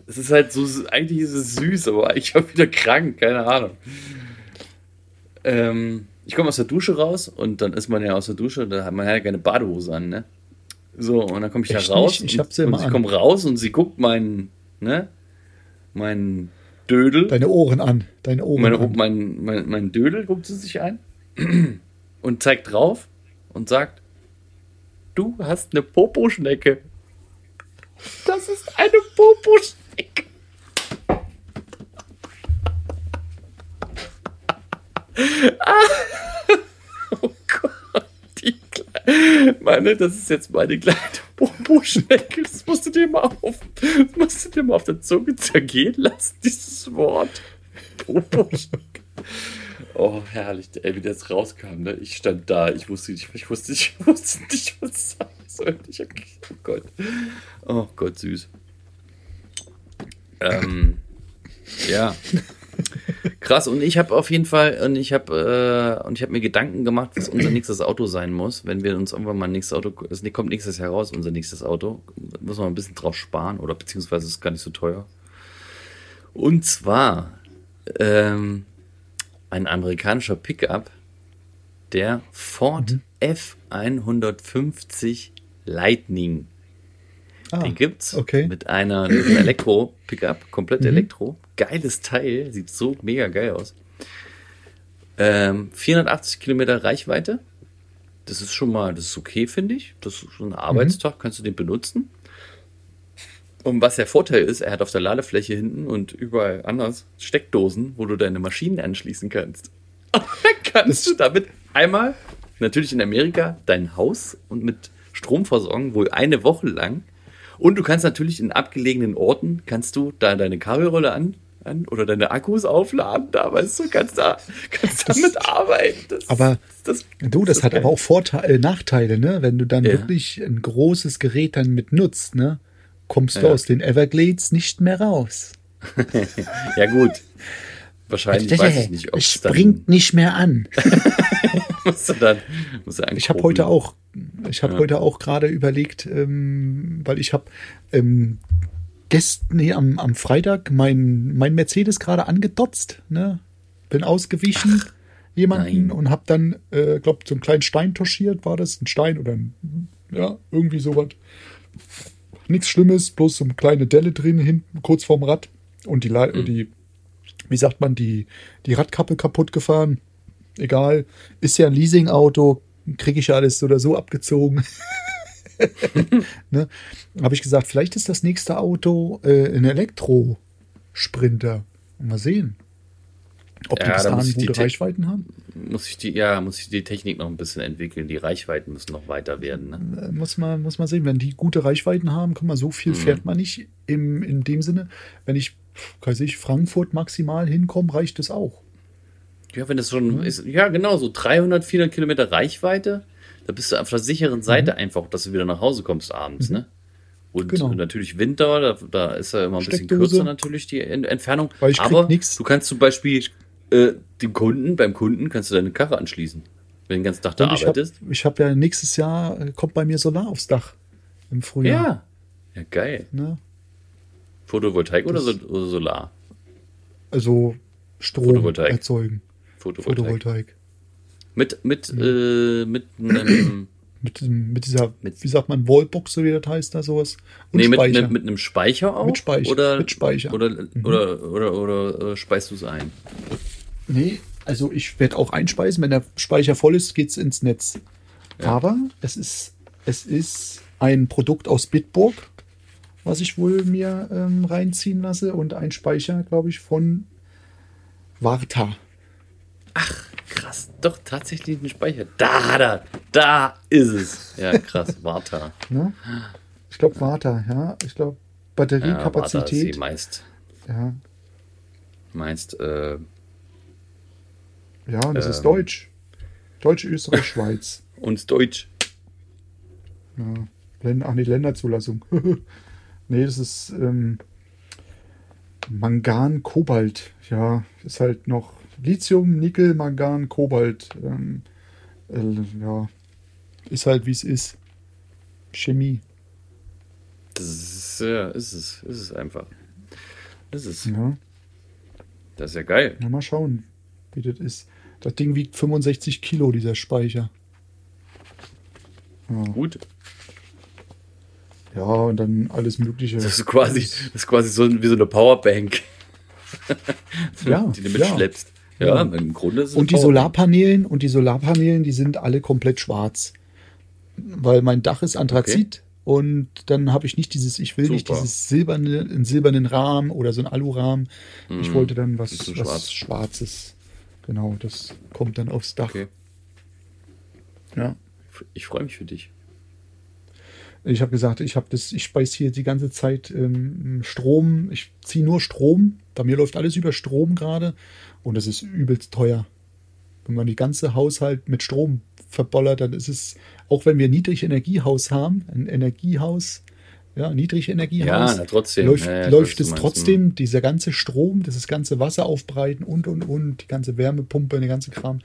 es ist halt so, eigentlich ist es süß, aber eigentlich auch wieder krank, keine Ahnung. Ähm, ich komme aus der Dusche raus und dann ist man ja aus der Dusche, da hat man ja keine Badehose an, ne? So, und dann komme ich Echt da raus nicht? Ich hab sie und, und ich an. komme raus und sie guckt meinen, ne? Meinen Dödel. Deine Ohren an. Deine Ohren Meine, an. mein, mein, mein Dödel guckt sie sich ein und zeigt drauf und sagt, du hast eine Poposchnecke. Das ist eine Poposchnecke. Ah. Oh Gott, die Kle meine, das ist jetzt meine kleine Poposchnecke. Das musst du dir mal auf, das musst du dir mal auf der Zunge zergehen lassen, dieses Wort. Poposchnecke. Oh, herrlich, ey, wie das rauskam, ne? Ich stand da, ich wusste nicht, ich wusste nicht, ich wusste nicht, was ich sagen sollte. Ich hab, oh Gott. Oh Gott, süß. Ähm, ja. Krass, und ich habe auf jeden Fall, und ich habe äh, und ich habe mir Gedanken gemacht, was unser nächstes Auto sein muss, wenn wir uns irgendwann mal ein nächstes Auto, es kommt nächstes Jahr raus, unser nächstes Auto, muss man ein bisschen drauf sparen, oder beziehungsweise ist gar nicht so teuer. Und zwar ähm, ein amerikanischer Pickup, der Ford F150 Lightning. Ah, Den gibt's okay. mit einer Elektro-Pickup, komplett Mhm. Elektro. Geiles Teil, sieht so mega geil aus. Ähm, 480 Kilometer Reichweite. Das ist schon mal, das ist okay, finde ich. Das ist schon ein Arbeitstag, kannst du den benutzen. Und was der Vorteil ist, er hat auf der Ladefläche hinten und überall anders Steckdosen, wo du deine Maschinen anschließen kannst. Und dann kannst du damit einmal natürlich in Amerika dein Haus und mit Strom versorgen, wohl eine Woche lang. Und du kannst natürlich in abgelegenen Orten, kannst du da deine Kabelrolle an, an oder deine Akkus aufladen, da weißt du, kannst da, kannst damit arbeiten. Das, Aber das, Du, das, hat geil. aber auch Vorteile, Nachteile, ne? Wenn du dann Ja. wirklich ein großes Gerät dann mit nutzt, ne? Kommst du Ja. aus den Everglades nicht mehr raus. Ja, gut. Wahrscheinlich weiß ich nicht, ob es springt nicht mehr an. Musst du dann, musst du Ich habe heute auch, ich habe Ja. heute auch gerade überlegt, ähm, weil ich habe ähm, gestern, nee, am, am Freitag mein, mein Mercedes gerade angedotzt, ne? Bin ausgewichen jemanden nein. und habe dann, äh, glaube so einen kleinen Stein touchiert, war das ein Stein oder ein, ja irgendwie sowas. Nichts Schlimmes, bloß so eine kleine Delle drin hinten kurz vorm Rad und die, Mhm. die wie sagt man, die, die Radkappe kaputt gefahren. Egal, ist ja ein Leasingauto, kriege ich ja alles so oder so abgezogen. ne? Habe ich gesagt, vielleicht ist das nächste Auto äh, ein Elektro-Sprinter. Mal sehen, ob die Ja, bis da muss dahin die gute Te- Reichweiten haben. Muss ich die, ja, muss ich die Technik noch ein bisschen entwickeln. Die Reichweiten müssen noch weiter werden. Ne? Äh, Muss man, muss man sehen, wenn die gute Reichweiten haben, kann man so Mhm. viel fährt man nicht. Im, in dem Sinne, wenn ich, weiß ich, Frankfurt maximal hinkomme, reicht es auch. Ja, wenn das schon ist, ja, genau, so 300, 400 Kilometer Reichweite, da bist du auf der sicheren Seite einfach, dass du wieder nach Hause kommst abends, ne? Und Genau. natürlich Winter, da, da ist ja immer ein bisschen kürzer natürlich die En- Entfernung. Weil ich Aber nix. du kannst zum Beispiel äh, dem Kunden, beim Kunden kannst du deine Karre anschließen. Wenn du den ganzen Tag da ich habe arbeitest. hab ja nächstes Jahr, äh, kommt bei mir Solar aufs Dach im Frühjahr. Ja. Ja, geil. Ne? Photovoltaik oder, so, oder Solar? Also Strom erzeugen. Photovoltaik. Photovoltaik. Mit, mit, äh, mit einem, Mit, mit dieser, Mit- wie sagt man, Wallbox, so wie das heißt, da sowas. Und nee, mit, mit, einem Speicher auch? Mit Speicher, Oder, mit Speicher. Mhm. Oder, oder, oder, oder, äh, speist du es ein? Nee, also ich werde auch einspeisen. Wenn der Speicher voll ist, geht's ins Netz. Aber es ist, es ist ein Produkt aus Bitburg, was ich wohl mir ähm, reinziehen lasse. Und ein Speicher, glaube ich, von Varta. Krass, doch tatsächlich ein Speicher. Da hat er, da ist es. Ja, krass, Warta. Ne? Ich glaube Varta, ja. Ich glaube Ja, Warta ist Batteriekapazität. meist, Ja, meist, äh, ja, und das ist Ähm. Deutsch. Deutsch, Österreich, Schweiz. uns Deutsch. Ja. Ach nee, Länderzulassung. nee, das ist ähm, Mangan, Kobalt. Ja, ist halt noch Lithium, Nickel, Mangan, Kobalt. Ähm, äh, ja, ist halt wie es ist. Chemie. Das ist, ja, ist es, ist es einfach. Das ist, Ja, das ist ja geil. na, mal schauen, wie das ist. Das Ding wiegt 65 Kilo, dieser Speicher. Ja, Gut. ja und dann alles Mögliche. Das ist quasi, das ist quasi so wie so eine Powerbank. Ja, die du ja. mitschleppst. Ja, Ja. im Grunde es Und die. Solarpanelen und die Solarpanelen, die sind alle komplett schwarz. Weil mein Dach ist Anthrazit und dann habe ich nicht dieses, ich will nicht Super. dieses silberne, einen silbernen Rahmen oder so einen Alurahmen. Ich Mhm. wollte dann was, was schwarz. Schwarzes. Genau, das kommt dann aufs Dach. Okay. Ja. Ich freue mich für dich. Ich habe gesagt, ich habe das, ich speise hier die ganze Zeit ähm, Strom. Ich ziehe nur Strom. Bei mir läuft alles über Strom gerade und das ist übelst teuer. Wenn man die ganze Haushalt mit Strom verbollert, dann ist es, auch wenn wir ein Niedrigenergiehaus haben, ein Energiehaus, ja, Niedrigenergiehaus, Ja, trotzdem. läuft, Ja, ja, läuft es trotzdem, dieser ganze Strom, das ganze Wasser aufbreiten und und und, die ganze Wärmepumpe, der ganze Kram.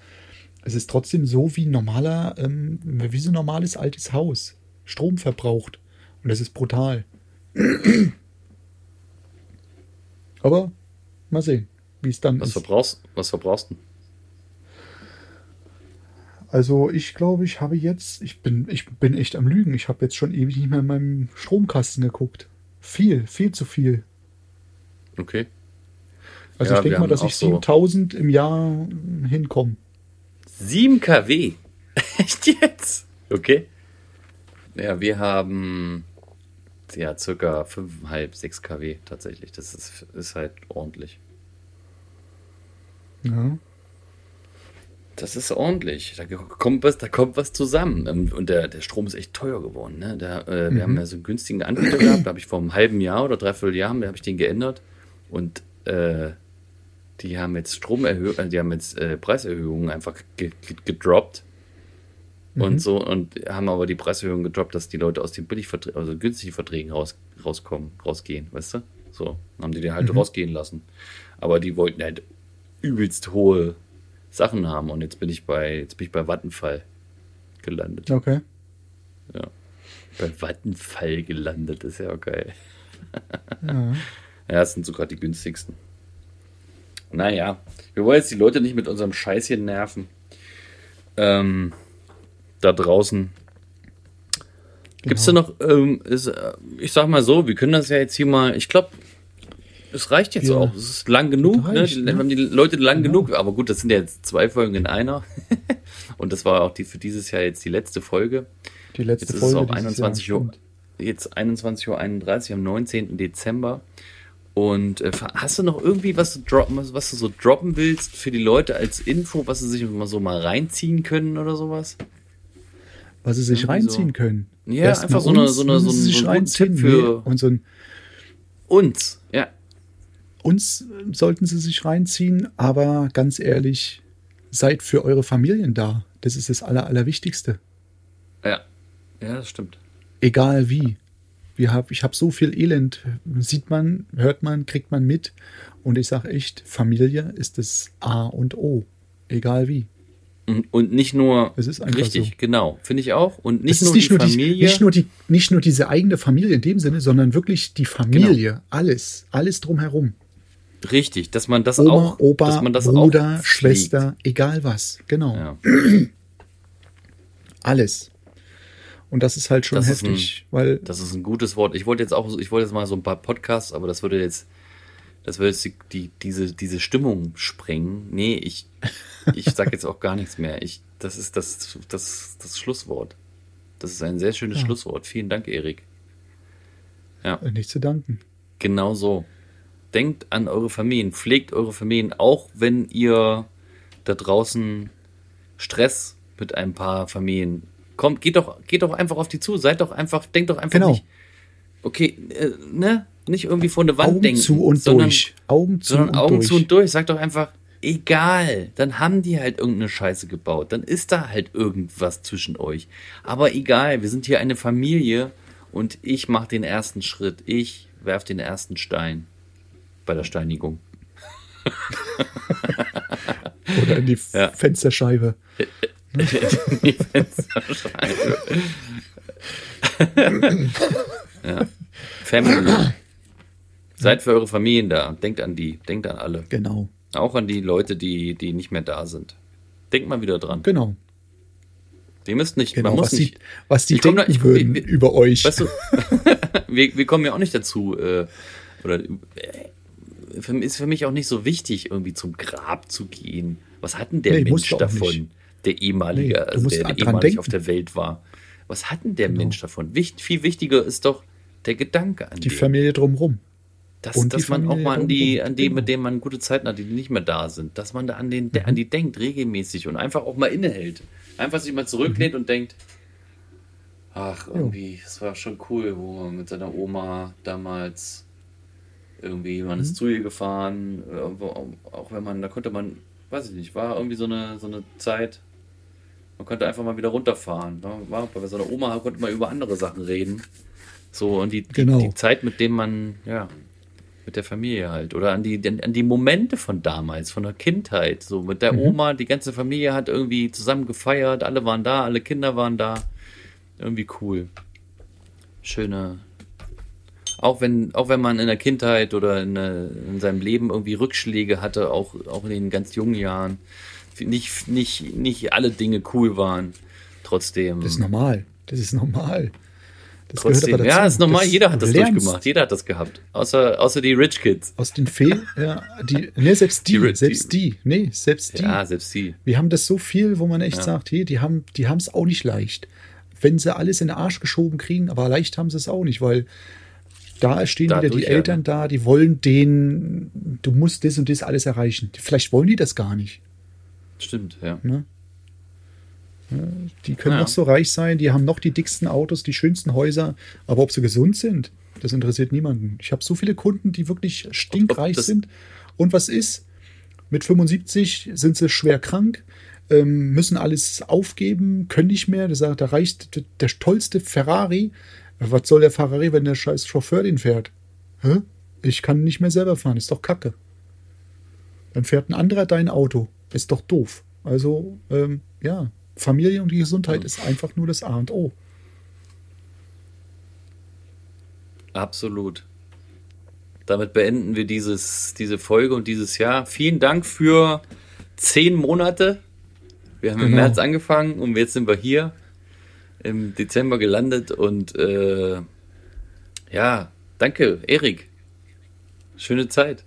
Es ist trotzdem so wie ein normaler, ähm, wie so ein normales altes Haus. Strom verbraucht. Und das ist brutal. Aber mal sehen, wie es dann Was ist. verbrauchst, was verbrauchst du? Also ich glaube, ich habe jetzt, ich bin, ich bin echt am Lügen. Ich habe jetzt schon ewig nicht mehr in meinem Stromkasten geguckt. Viel, viel zu viel. Okay. Also Ja, ich denke mal, dass ich so- 7000 im Jahr hinkomme. 7 kW. Echt jetzt? Okay. Ja, wir haben ja circa 5,5, 6 kW tatsächlich. Das ist, ist halt ordentlich. Ja. Das ist ordentlich. Da kommt was, da kommt was zusammen. Ähm, Und der, der Strom ist echt teuer geworden. Ne? Der, äh, Wir haben ja so einen günstigen Anbieter gehabt. Da habe ich vor einem halben Jahr oder dreiviertel Jahr habe ich den geändert. Und äh, die haben jetzt Stromerhöhungen, äh, die haben jetzt äh, Preiserhöhungen einfach ge ge gedroppt. Und so, und haben aber die Preiserhöhung gedroppt, dass die Leute aus den Billigverträgen, also günstigen Verträgen raus, rauskommen, rausgehen, weißt du? So, haben die die halt rausgehen lassen. Aber die wollten halt übelst hohe Sachen haben und jetzt bin ich bei, jetzt bin ich bei Vattenfall gelandet. Okay. Ja. Bei Vattenfall gelandet, ist ja auch geil. Ja. Ja, es sind sogar die günstigsten. Naja, wir wollen jetzt die Leute nicht mit unserem Scheiß hier nerven. Ähm, da draußen. Gibt es da noch, ähm, ist, äh, ich sag mal so, wir können das ja jetzt hier mal, ich glaube, es reicht jetzt Ja. auch. Es ist lang genug, Das ne? reicht, Die, ne? haben die Leute lang Genau. genug, aber gut, das sind ja jetzt zwei Folgen in einer. Und das war auch die für dieses Jahr jetzt die letzte Folge. Die letzte Jetzt ist Folge. es auch dieses 21 Jahr, Uhr, jetzt 21.31 Uhr am 19. Dezember. Und äh, hast du noch irgendwie was, du droppen, was, du so droppen willst für die Leute als Info, was sie sich mal so mal reinziehen können oder sowas? Was sie sich Irgendwie reinziehen so. können. Ja, Erst einfach so eine- so eine- so ein- so reinziehen. Tipp für- Nee, und so ein, Uns, ja. Uns sollten sie sich reinziehen, aber ganz ehrlich, seid für eure Familien da. Das ist das Aller, Allerwichtigste. Ja. Ja, das stimmt. Egal wie. Wir hab, ich habe so viel Elend. Sieht man, hört man, kriegt man mit. Und ich sage echt, Familie ist das A und O. Egal wie. Und, nicht nur, Es ist einfach richtig, so. genau, finde ich auch. Und nicht nur nicht die nur, die, Familie. nicht, nur die, nicht nur diese eigene Familie in dem Sinne, sondern wirklich die Familie. Genau. Alles. Alles drumherum. Richtig, dass man das Oma, auch, Opa, dass man das Bruder, auch Schwester, egal was. Genau. Ja. Alles. Und das ist halt schon Das heftig, weil Das ist ein gutes Wort. Ich wollte jetzt auch, ich wollte jetzt mal so ein paar Podcasts, aber das würde jetzt, das würde jetzt die, die, diese, diese Stimmung sprengen. Nee, ich, ich sag jetzt auch gar nichts mehr. Ich, das ist das, das, das Schlusswort. Das ist ein sehr schönes Ja. Schlusswort. Vielen Dank, Erik. Ja, nicht zu danken. genau so. Denkt an eure Familien, pflegt eure Familien, auch wenn ihr da draußen Stress mit ein paar Familien kommt. Geht doch, geht doch einfach auf die zu. Seid doch einfach, denkt doch einfach Genau. nicht, okay, äh, ne? Nicht irgendwie vor eine Wand Augen denken. zu und sondern, durch. Augen zu Sondern und Augen durch. zu und durch. Sag doch einfach, egal. Dann haben die halt irgendeine Scheiße gebaut. Dann ist da halt irgendwas zwischen euch. Aber egal, wir sind hier eine Familie und ich mache den ersten Schritt. Ich werf den ersten Stein bei der Steinigung. Oder in die Ja. Fensterscheibe. Die Fensterscheibe. ja. Family. Seid für eure Familien da. Denkt an die. Denkt an alle. Genau. Auch an die Leute, die, die nicht mehr da sind. Denkt mal wieder dran. Genau. Ihr müsst nicht, Genau. man muss Was die, nicht. was die komm da- denken ich- würden wir- über euch. Weißt du, wir, wir kommen ja auch nicht dazu, äh, oder äh, für, ist für mich auch nicht so wichtig, irgendwie zum Grab zu gehen. Was hat denn der Nee, Mensch davon, der ehemalige, Nee, also der, der ehemalig denken. auf der Welt war? Was hat denn der Genau. Mensch davon? Wicht, viel wichtiger ist doch der Gedanke an die den. Familie drumrum. Dass, Und die dass man auch mal an die, drumherum, an die, genau. mit denen man gute Zeiten hat, die nicht mehr da sind, dass man da an, den, Mhm. an die denkt, regelmäßig und einfach auch mal innehält. Einfach sich mal zurücklehnt Mhm. und denkt, ach, irgendwie, es war schon cool, wo man mit seiner Oma damals irgendwie, man Mhm. ist zu ihr gefahren, äh, auch wenn man, da konnte man, weiß ich nicht, war irgendwie so eine, so eine Zeit, man konnte einfach mal wieder runterfahren. ne? War, bei so einer Oma konnte man über andere Sachen reden. So, und die, die, Genau. die Zeit, mit dem man, ja, mit der Familie halt. Oder an die, an die Momente von damals, von der Kindheit. So mit der Oma, die ganze Familie hat irgendwie zusammen gefeiert, alle waren da, alle Kinder waren da. Irgendwie cool. Schöne. Auch wenn, auch wenn man in der Kindheit oder in, in seinem Leben irgendwie Rückschläge hatte, auch, auch in den ganz jungen Jahren, nicht, nicht, nicht alle Dinge cool waren. Trotzdem. Das ist normal. Das ist normal. Das Trotzdem, ja, ist normal, Das- jeder hat das lernst durchgemacht, jeder hat das gehabt. Außer, außer die Rich Kids. Aus den Fehlern, ja, die, nee, selbst die, Die- die- selbst die, nee, selbst die. Ja, selbst sie. Wir haben das so viel, wo man echt Ja. sagt, hey, die haben die haben es auch nicht leicht. Wenn sie alles in den Arsch geschoben kriegen, aber leicht haben sie es auch nicht, weil da stehen wieder Dadurch, die ja. Eltern da, die wollen den, du musst das und das alles erreichen. Vielleicht wollen die das gar nicht. Stimmt, ja. Ne? Die können Ja. noch so reich sein, die haben noch die dicksten Autos, die schönsten Häuser, aber ob sie gesund sind, das interessiert niemanden. Ich habe so viele Kunden, die wirklich stinkreich das- sind. Und was ist? Mit 75 sind sie schwer krank, ähm, müssen alles aufgeben, können nicht mehr. Da reicht der tollste Ferrari. Was soll der Ferrari, wenn der scheiß Chauffeur den fährt? Hä? Ich kann nicht mehr selber fahren, ist doch kacke. Dann fährt ein anderer dein Auto. Ist doch doof. Also, ähm, ja, Familie und die Gesundheit ist einfach nur das A und O. Absolut. Damit beenden wir dieses, diese Folge und dieses Jahr. Vielen Dank für zehn Monate. Wir haben im Genau. März angefangen und jetzt sind wir hier im Dezember gelandet und äh, ja, danke, Erik. Schöne Zeit.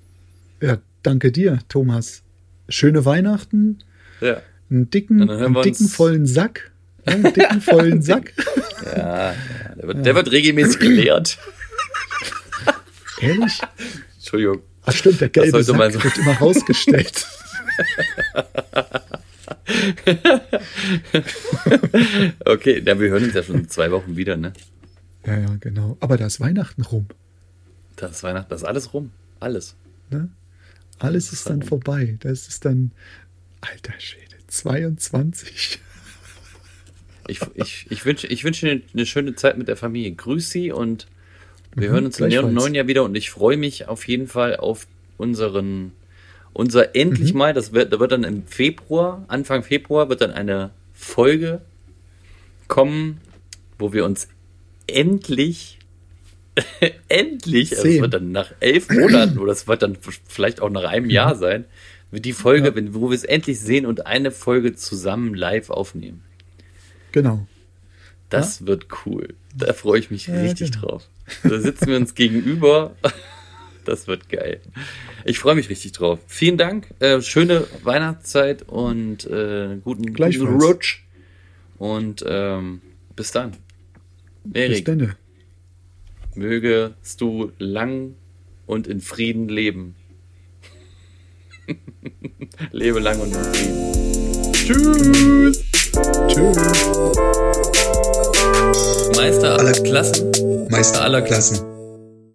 Ja, danke dir, Thomas. Schöne Weihnachten, Ja, einen dicken, hören einen dicken vollen Sack. Ja, einen dicken vollen Sack. ja, ja der, wird, der wird regelmäßig geleert. Ehrlich? Entschuldigung. Ach stimmt, der gelbe Sack so- wird immer rausgestellt. Okay, ja, wir hören uns ja schon in zwei Wochen wieder, ne? ja, ja, genau. Aber da ist Weihnachten rum. Das ist Weihnachten, das ist alles rum. Alles. Ne? Alles ist dann vorbei. Das ist dann, alter Schwede, 22. Ich, ich, ich wünsche ich wünsch dir eine schöne Zeit mit der Familie. Grüß sie und wir Mhm, hören uns im neuen Jahr wieder und ich freue mich auf jeden Fall auf unseren, unser endlich Mhm. mal, das wird, da wird dann im Februar, Anfang Februar wird dann eine Folge kommen, wo wir uns endlich, endlich, also es Sehen. wird dann nach elf Monaten oder es wird dann vielleicht auch nach einem Jahr sein, wird die Folge, Ja. wo wir es endlich sehen und eine Folge zusammen live aufnehmen. Genau. Das wird cool. Da freue ich mich Ja, richtig genau. drauf. Da sitzen wir uns gegenüber. Das wird geil. Ich freue mich richtig drauf. Vielen Dank. Äh, schöne Weihnachtszeit und äh, guten, guten. Rutsch. Und ähm, bis dann. Bis Erik, dann. mögest du lang und in Frieden leben. Lebe lang und in Frieden. Tschüss. Tschüss. Meister aller Klassen. Meister aller Klassen.